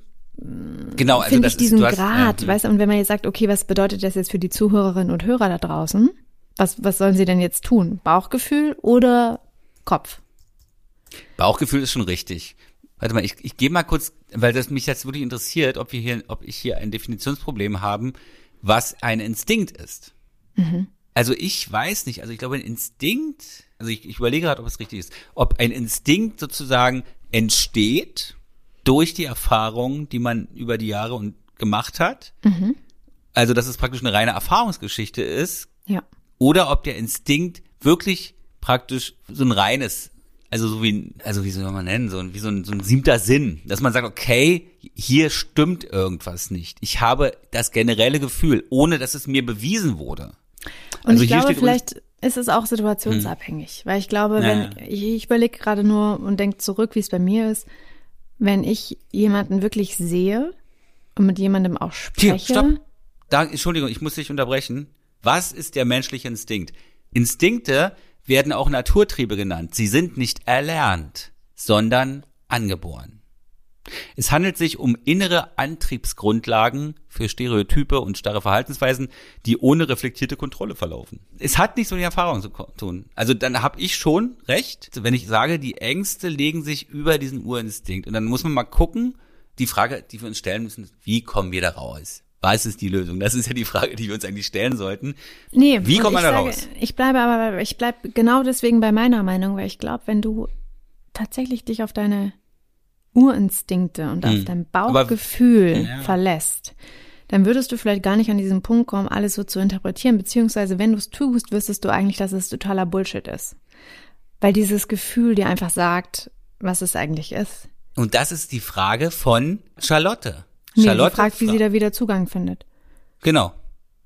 Genau, also finde ich diesen ist, hast, Grad, ja, weißt du, und wenn man jetzt sagt, okay, was bedeutet das jetzt für die Zuhörerinnen und Hörer da draußen? Was, was sollen sie denn jetzt tun? Bauchgefühl oder Kopf? Bauchgefühl ist schon richtig. Warte mal, ich, ich gehe mal kurz, weil das mich jetzt wirklich interessiert, ob wir hier, ob ich hier ein Definitionsproblem haben, was ein Instinkt ist. Also ich weiß nicht, also ich glaube ein Instinkt, also ich, ich überlege gerade, ob es richtig ist, ob ein Instinkt sozusagen entsteht durch die Erfahrungen, die man über die Jahre und gemacht hat. Also dass es praktisch eine reine Erfahrungsgeschichte ist, Ja. oder ob der Instinkt wirklich praktisch so ein reines, also so wie, also wie soll man nennen, so ein, wie so ein, so ein siebter Sinn, dass man sagt, okay, hier stimmt irgendwas nicht. Ich habe das generelle Gefühl, ohne dass es mir bewiesen wurde. Und Also ich hier glaube, vielleicht ist es auch situationsabhängig, weil ich glaube, wenn ja. ich, ich überlege gerade nur und denke zurück, wie es bei mir ist, wenn ich jemanden wirklich sehe und mit jemandem auch Hier, spreche. stopp. Da, Entschuldigung, ich muss dich unterbrechen. Was ist der menschliche Instinkt? Instinkte werden auch Naturtriebe genannt. Sie sind nicht erlernt, sondern angeboren. Es handelt sich um innere Antriebsgrundlagen für Stereotype und starre Verhaltensweisen, die ohne reflektierte Kontrolle verlaufen. Es hat nichts mit der Erfahrung zu tun. Also dann habe ich schon recht, wenn ich sage, die Ängste legen sich über diesen Urinstinkt. Und dann muss man mal gucken, die Frage, die wir uns stellen müssen, wie kommen wir da raus? Was ist die Lösung? Das ist ja die Frage, die wir uns eigentlich stellen sollten. Nee, Wie kommt man ich da sage, raus? Ich bleibe aber, ich bleibe genau deswegen bei meiner Meinung, weil ich glaube, wenn du tatsächlich dich auf deine Urinstinkte und auf Hm. dein Aber- Bauchgefühl Ja. verlässt, dann würdest du vielleicht gar nicht an diesen Punkt kommen, alles so zu interpretieren, beziehungsweise wenn du es tust, wüsstest du eigentlich, dass es totaler Bullshit ist. Weil dieses Gefühl dir einfach sagt, was es eigentlich ist. Und das ist die Frage von Charlotte. Nee, Charlotte sie fragt, wie sie da wieder Zugang findet. Genau.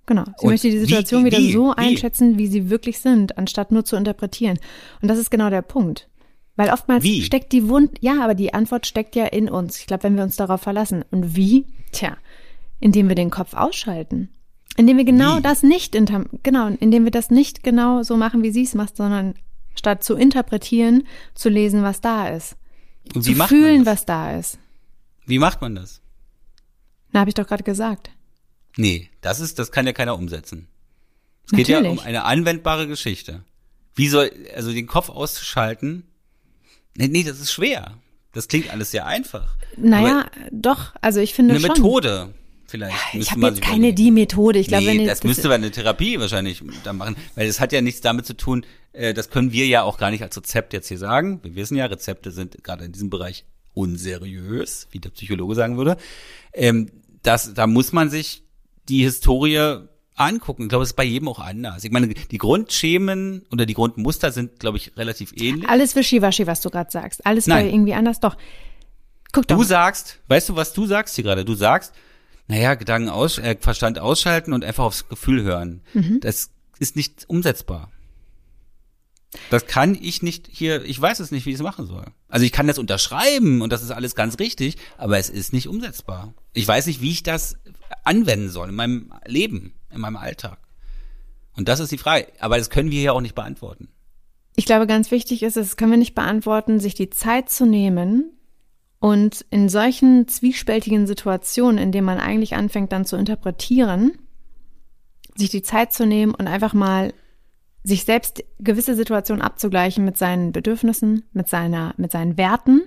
Genau. Sie und möchte die Situation wie, wie, wieder so wie? einschätzen, wie sie wirklich sind, anstatt nur zu interpretieren. Und das ist genau der Punkt. Weil oftmals wie? steckt die Wund, ja, aber die Antwort steckt ja in uns. Ich glaube, wenn wir uns darauf verlassen. Und wie? Tja, indem wir den Kopf ausschalten. Indem wir genau wie? das nicht, genau, indem wir das nicht genau so machen, wie sie es macht, sondern statt zu interpretieren, zu lesen, was da ist. Und zu fühlen, was da ist. Wie macht man das? Na, habe ich doch gerade gesagt. Nee, das ist, das kann ja keiner umsetzen. Es geht ja um eine anwendbare Geschichte. Wie soll, also den Kopf auszuschalten? Nee, nee, das ist schwer. Das klingt alles sehr einfach. Naja, Aber doch, also ich finde eine schon. Eine Methode vielleicht. Ja, ich habe jetzt keine die Methode. Ich glaube, nee, wenn das, das müsste man eine Therapie wahrscheinlich da machen, weil es hat ja nichts damit zu tun. Äh, das können wir ja auch gar nicht als Rezept jetzt hier sagen. Wir wissen ja, Rezepte sind gerade in diesem Bereich unseriös, wie der Psychologe sagen würde. Ähm, das, da muss man sich die Historie angucken. Ich glaube, es ist bei jedem auch anders. Ich meine, die Grundschemen oder die Grundmuster sind, glaube ich, relativ ähnlich. Alles wischiwaschi, was du gerade sagst. Alles Nein. bei irgendwie anders. Doch. Guck doch. Du sagst, weißt du, was du sagst hier gerade? Du sagst, naja, Gedanken aus, äh, Verstand ausschalten und einfach aufs Gefühl hören. Mhm. Das ist nicht umsetzbar. Das kann ich nicht hier, ich weiß es nicht, wie ich es machen soll. Also ich kann das unterschreiben und das ist alles ganz richtig, aber es ist nicht umsetzbar. Ich weiß nicht, wie ich das anwenden soll in meinem Leben, in meinem Alltag. Und das ist die Frage. Aber das können wir ja auch nicht beantworten. Ich glaube, ganz wichtig ist, das können wir nicht beantworten, sich die Zeit zu nehmen und in solchen zwiespältigen Situationen, in denen man eigentlich anfängt dann zu interpretieren, sich die Zeit zu nehmen und einfach mal sich selbst gewisse Situationen abzugleichen mit seinen Bedürfnissen, mit seiner, mit seinen Werten.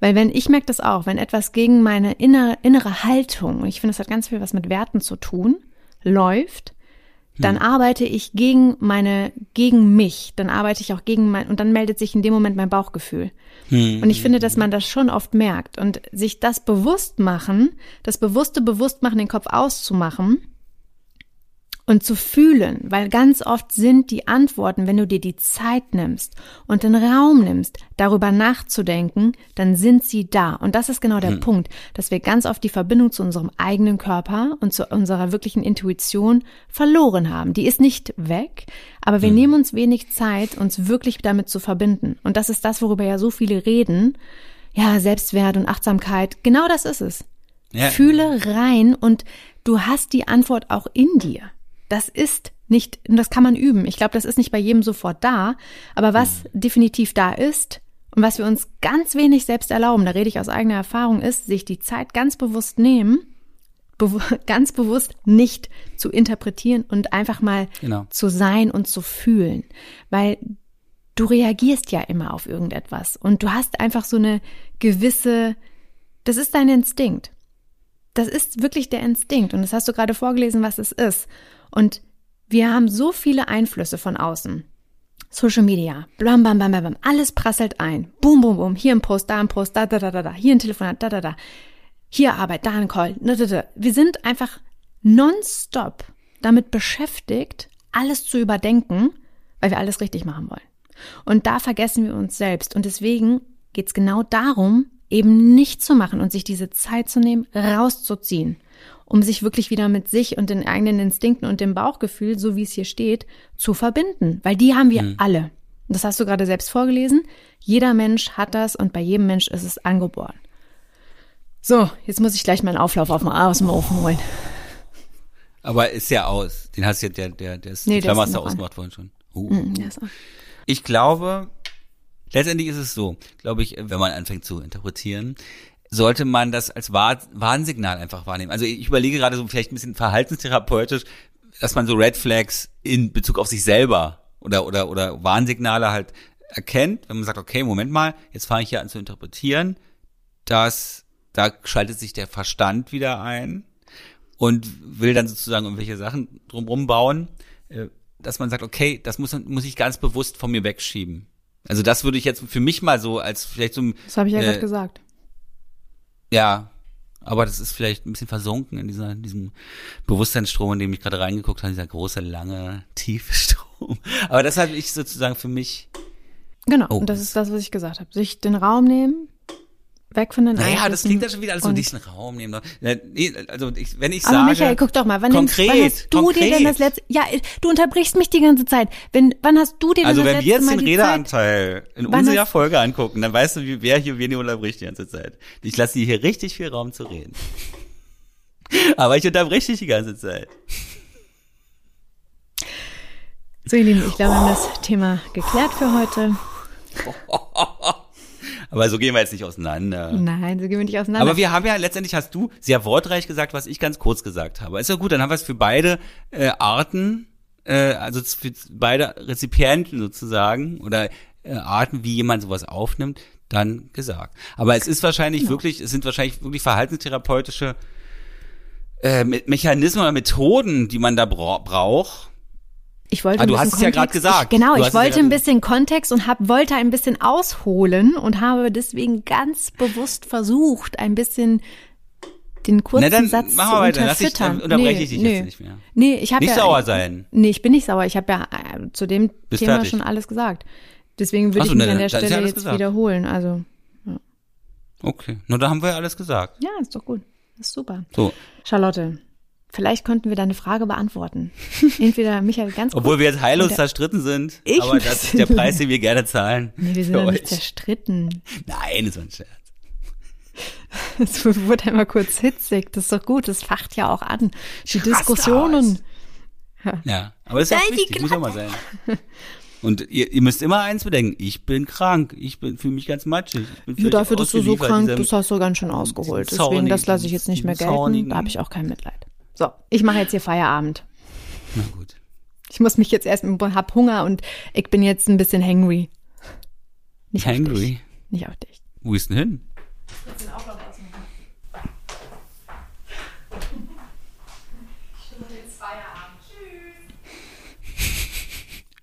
Weil wenn, ich merke das auch, wenn etwas gegen meine innere, innere Haltung, ich finde, es hat ganz viel was mit Werten zu tun, läuft, dann hm. arbeite ich gegen meine, gegen mich, dann arbeite ich auch gegen mein, und dann meldet sich in dem Moment mein Bauchgefühl. Hm. Und ich finde, dass man das schon oft merkt und sich das bewusst machen, das bewusste Bewusstmachen, den Kopf auszumachen, und zu fühlen, weil ganz oft sind die Antworten, wenn du dir die Zeit nimmst und den Raum nimmst, darüber nachzudenken, dann sind sie da. Und das ist genau der mhm. Punkt, dass wir ganz oft die Verbindung zu unserem eigenen Körper und zu unserer wirklichen Intuition verloren haben. Die ist nicht weg, aber wir mhm. nehmen uns wenig Zeit, uns wirklich damit zu verbinden. Und das ist das, worüber ja so viele reden. Ja, Selbstwert und Achtsamkeit. Genau das ist es. Ja. Fühle rein und du hast die Antwort auch in dir. Das ist nicht, das kann man üben. Ich glaube, das ist nicht bei jedem sofort da. Aber was mhm. definitiv da ist und was wir uns ganz wenig selbst erlauben, da rede ich aus eigener Erfahrung, ist, sich die Zeit ganz bewusst nehmen, bew ganz bewusst nicht zu interpretieren und einfach mal genau. zu sein und zu fühlen. Weil du reagierst ja immer auf irgendetwas und du hast einfach so eine gewisse, das ist dein Instinkt. Das ist wirklich der Instinkt und das hast du gerade vorgelesen, was es ist. Und wir haben so viele Einflüsse von außen. Social Media, blam, bam, bam, bam, alles prasselt ein. Boom, boom, boom, hier ein Post, da ein Post, da, da, da, da, da, hier ein Telefonat, da, da, da. Hier Arbeit, da ein Call, da, da, da. Wir sind einfach nonstop damit beschäftigt, alles zu überdenken, weil wir alles richtig machen wollen. Und da vergessen wir uns selbst. Und deswegen geht's genau darum, eben nicht zu machen und sich diese Zeit zu nehmen, rauszuziehen um sich wirklich wieder mit sich und den eigenen Instinkten und dem Bauchgefühl, so wie es hier steht, zu verbinden. Weil die haben wir mhm. alle. Das hast du gerade selbst vorgelesen. Jeder Mensch hat das und bei jedem Mensch ist es angeboren. So, jetzt muss ich gleich meinen Auflauf auf dem, aus dem Ofen holen. Aber ist ja aus. Den hast du ja, der, der, der ist, nee, Klammer hast du ausgemacht vorhin schon. Uh. Mm, ich glaube, letztendlich ist es so, glaube ich, wenn man anfängt zu interpretieren, sollte man das als Warnsignal einfach wahrnehmen. Also ich überlege gerade so vielleicht ein bisschen verhaltenstherapeutisch, dass man so Red Flags in Bezug auf sich selber oder oder oder Warnsignale halt erkennt, wenn man sagt, okay, Moment mal, jetzt fange ich hier an zu interpretieren, dass da schaltet sich der Verstand wieder ein und will dann sozusagen irgendwelche Sachen drumherum bauen, äh, dass man sagt, okay, das muss muss ich ganz bewusst von mir wegschieben. Also das würde ich jetzt für mich mal so als vielleicht so Das habe ich ja äh, gerade gesagt. Ja, aber das ist vielleicht ein bisschen versunken in dieser, in diesem Bewusstseinsstrom, in dem ich gerade reingeguckt habe, dieser große, lange, tiefe Strom. Aber das habe ich sozusagen für mich. Genau, oh. und das ist das, was ich gesagt habe. Sich den Raum nehmen, weg von den Naja, das klingt ja schon wieder alles so diesen Raum nehmen. Also ich, wenn ich Aber sage, Michael, guck doch mal, wann, konkret, wann hast du konkret. dir denn das letzte, ja, du unterbrichst mich die ganze Zeit. Wenn, wann hast du dir denn Also das wenn letzte wir jetzt Mal den die Zeit? Redeanteil in unserer hast- Folge angucken, dann weißt du, wer hier wen unterbricht die ganze Zeit. Ich lasse dir hier richtig viel Raum zu reden. Aber ich unterbreche dich die ganze Zeit. So, ihr Lieben, ich glaube, wir haben das Thema geklärt für heute. Aber so gehen wir jetzt nicht auseinander. Nein, so gehen wir nicht auseinander. Aber wir haben ja letztendlich hast du sehr wortreich gesagt, was ich ganz kurz gesagt habe. Ist ja gut, dann haben wir es für beide äh, Arten, äh, also für beide Rezipienten sozusagen oder äh, Arten, wie jemand sowas aufnimmt, dann gesagt. Aber es ist wahrscheinlich Genau. wirklich, es sind wahrscheinlich wirklich verhaltenstherapeutische äh, Me- Mechanismen oder Methoden, die man da bra braucht. Ich wollte Ah, du bisschen hast es ja gerade gesagt. Ich, genau, Du ich ja wollte gerade ein bisschen Kontext und hab, wollte ein bisschen ausholen und habe deswegen ganz bewusst versucht, ein bisschen den kurzen Na, Satz machen zu ich- unterfüttern. dann unterbreche nee, ich dich nee. jetzt nicht mehr. Nee, ich habe Nicht ja, sauer sein. Nee, ich bin nicht sauer. Ich habe ja äh, zu dem Bist Thema fertig. schon alles gesagt. Deswegen würde so, ich mich ne, an der ja Stelle alles jetzt gesagt. wiederholen. Also, Okay, nur da haben wir ja alles gesagt. ja, ist doch gut. Ist super. So, Charlotte, vielleicht konnten wir deine Frage beantworten. Entweder Michael ganz kurz. obwohl wir jetzt heillos zerstritten sind, Ich aber das ist der. Preis, den wir gerne zahlen. Nee, wir sind ja nicht zerstritten. Nein, das war ein Scherz. Es wurde einmal kurz hitzig. Das ist doch gut. Das facht ja auch an. Die raste Diskussionen. Ja, aber das ist ja auch wichtig, muss auch mal sein. Und ihr, ihr müsst immer eins bedenken, ich bin krank, ich bin fühle mich ganz matschig. Ja, völlig dafür, dass du so krank bist, hast du ganz schön ausgeholt. Deswegen, das lasse ich jetzt nicht mehr gelten. Da habe ich auch kein Mitleid. So, ich mache jetzt hier Feierabend. Na gut. Ich muss mich jetzt erst, hab Hunger und ich bin jetzt ein bisschen hangry. Nicht Auf dich. Hangry. Nicht auf dich. Wo ist denn hin?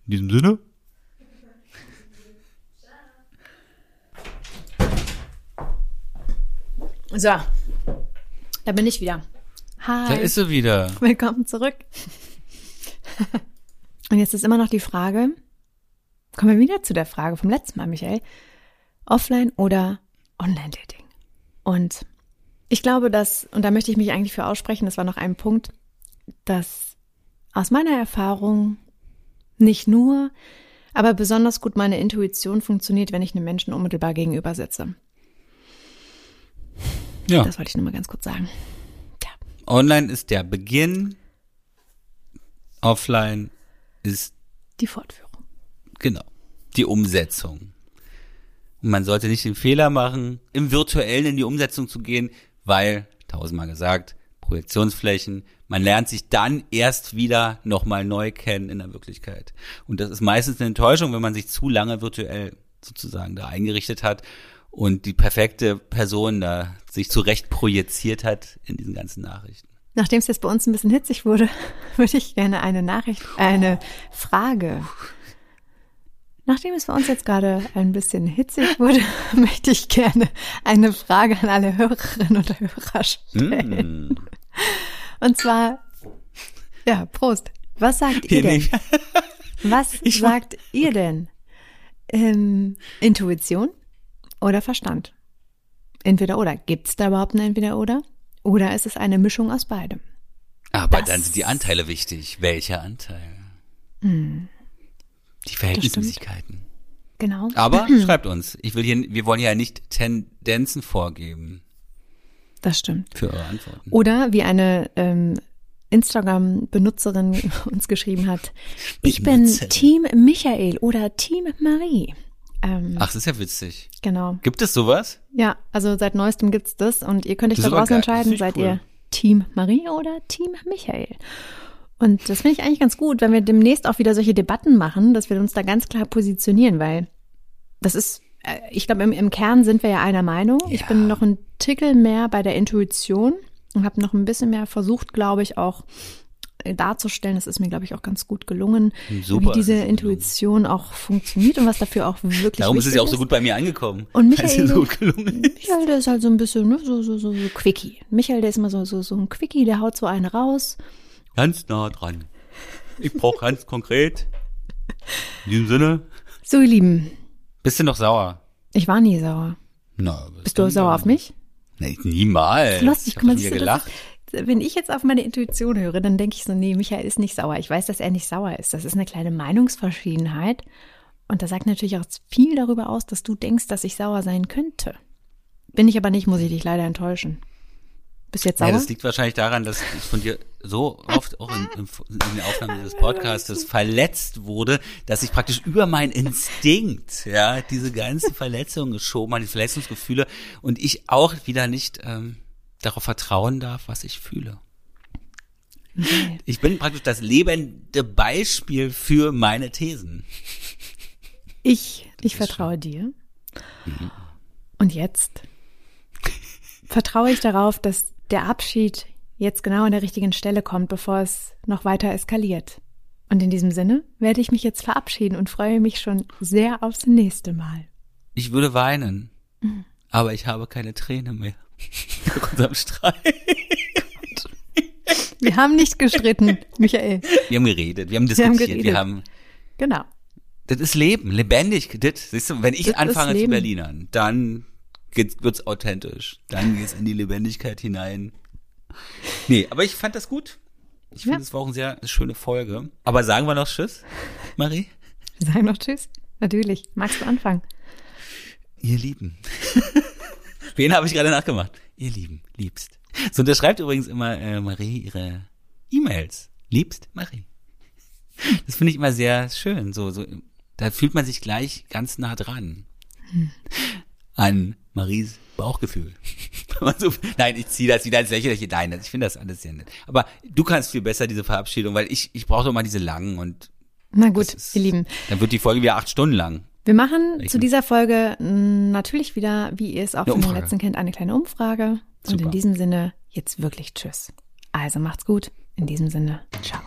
In diesem Sinne? So, da bin ich wieder. Hi. Da ist sie wieder. Willkommen zurück. Und jetzt ist immer noch die Frage, kommen wir wieder zu der Frage vom letzten Mal, Michael. Offline oder Online-Dating? Und ich glaube, dass, und da möchte ich mich eigentlich für aussprechen, das war noch ein Punkt, dass aus meiner Erfahrung nicht nur, aber besonders gut meine Intuition funktioniert, wenn ich einem Menschen unmittelbar gegenüber sitze. Ja. Das wollte ich nur mal ganz kurz sagen. Online ist der Beginn. Offline ist, Die Fortführung. genau, die Umsetzung. Und man sollte nicht den Fehler machen, im Virtuellen in die Umsetzung zu gehen, weil, tausendmal gesagt, Projektionsflächen, man lernt sich dann erst wieder nochmal neu kennen in der Wirklichkeit. Und das ist meistens eine Enttäuschung, wenn man sich zu lange virtuell sozusagen da eingerichtet hat und die perfekte Person da sich zurecht projiziert hat in diesen ganzen Nachrichten. Nachdem es jetzt bei uns ein bisschen hitzig wurde, würde ich gerne eine Nachricht, eine Frage. Nachdem es bei uns jetzt gerade ein bisschen hitzig wurde, möchte ich gerne eine Frage an alle Hörerinnen und Hörer stellen. Mm. Und zwar, ja, Prost. Was sagt ihr denn? nicht. Was Ich- sagt ihr denn? Ähm, Intuition oder Verstand? Entweder oder. Gibt es da überhaupt ein Entweder oder? Oder ist es eine Mischung aus beidem? Aber Das- dann sind die Anteile wichtig. Welcher Anteil? Hm. Die Verhältnismäßigkeiten. Genau. Aber schreibt uns. Ich will hier, wir wollen ja nicht Tendenzen vorgeben Das stimmt. für eure Antworten. Oder wie eine ähm, Instagram-Benutzerin uns geschrieben hat, ich bin. Team Michael oder Team Marie. Ähm, Ach, das ist ja witzig. Genau. Gibt es sowas? Ja, also seit neuestem gibt's das und ihr könnt euch Das da draußen entscheiden, ich seid cool. ihr Team Marie oder Team Michael. Und das finde ich eigentlich ganz gut, wenn wir demnächst auch wieder solche Debatten machen, dass wir uns da ganz klar positionieren, weil das ist, äh, ich glaube, im, im Kern sind wir ja einer Meinung. Ich Ja. bin noch ein Tickel mehr bei der Intuition und habe noch ein bisschen mehr versucht, glaube ich, auch darzustellen. Das ist mir, glaube ich, auch ganz gut gelungen, Super, wie diese ist gelungen. Intuition auch funktioniert und was dafür auch wirklich Darum ist es ja auch so gut bei mir angekommen. Und Michael- so. Michael, der ist halt so ein bisschen, ne, so, so, so, so Quickie. Michael, der ist immer so, so, so ein Quickie, der haut so einen raus. Ganz nah dran. Ich brauche ganz konkret. In diesem Sinne, So, ihr Lieben, bist du noch sauer? ich war nie sauer. Na, Bist du sauer auf mich? Nee, niemals. Lustig, guck mal, siehst du, gelacht. Ist, wenn ich jetzt auf meine Intuition höre, dann denke ich so, nee, Michael ist nicht sauer. Ich weiß, dass er nicht sauer ist. Das ist eine kleine Meinungsverschiedenheit. Und das sagt natürlich auch viel darüber aus, dass du denkst, dass ich sauer sein könnte. Bin ich aber nicht, muss ich dich leider enttäuschen. Bist jetzt sauer? Ja, das liegt wahrscheinlich daran, dass ich von dir so oft auch in, in, in der Aufnahme dieses Podcasts verletzt wurde, dass ich praktisch über meinen Instinkt, ja, diese ganzen Verletzungen geschoben habe, die Verletzungsgefühle und ich auch wieder nicht ähm, darauf vertrauen darf, was ich fühle. Nee. Ich bin praktisch das lebende Beispiel für meine Thesen. Ich, ich vertraue dir. Und jetzt vertraue ich darauf, dass der Abschied jetzt genau an der richtigen Stelle kommt, bevor es noch weiter eskaliert. Und in diesem Sinne werde ich mich jetzt verabschieden und freue mich schon sehr aufs nächste Mal. Ich würde weinen, aber ich habe keine Träne mehr. Nach unserem Streit. Wir haben nicht gestritten, Michael. Wir haben geredet, wir haben diskutiert, haben wir geredet. haben, Genau. das ist Leben, lebendig. Das, siehst du, wenn ich Das anfange zu. Berlinern, dann geht's, wird's authentisch. Dann geht's in die Lebendigkeit hinein. Nee, aber ich fand das gut. Ich finde, Ja. es war auch eine sehr schöne Folge. Aber sagen wir noch Tschüss, Marie? Wir sagen noch Tschüss. Natürlich. Magst du anfangen? Ihr Lieben. Wen habe ich gerade nachgemacht? Ihr Lieben, liebst. So unterschreibt übrigens immer äh, Marie ihre E-Mails. Liebst Marie. Das finde ich immer sehr schön. So, so, da fühlt man sich gleich ganz nah dran. An Maries Bauchgefühl. Nein, ich ziehe das wieder ins Lächerliche. Nein, ich finde das alles sehr nett. Aber du kannst viel besser diese Verabschiedung, weil ich, ich brauche doch mal diese langen und Na gut, ihr Lieben. dann wird die Folge wieder acht Stunden lang. Wir machen Welchen? zu dieser Folge mh, natürlich wieder, wie ihr es auch von den letzten kennt, eine kleine Umfrage. Und Super. in diesem Sinne jetzt wirklich Tschüss. Also macht's gut. In diesem Sinne, ciao.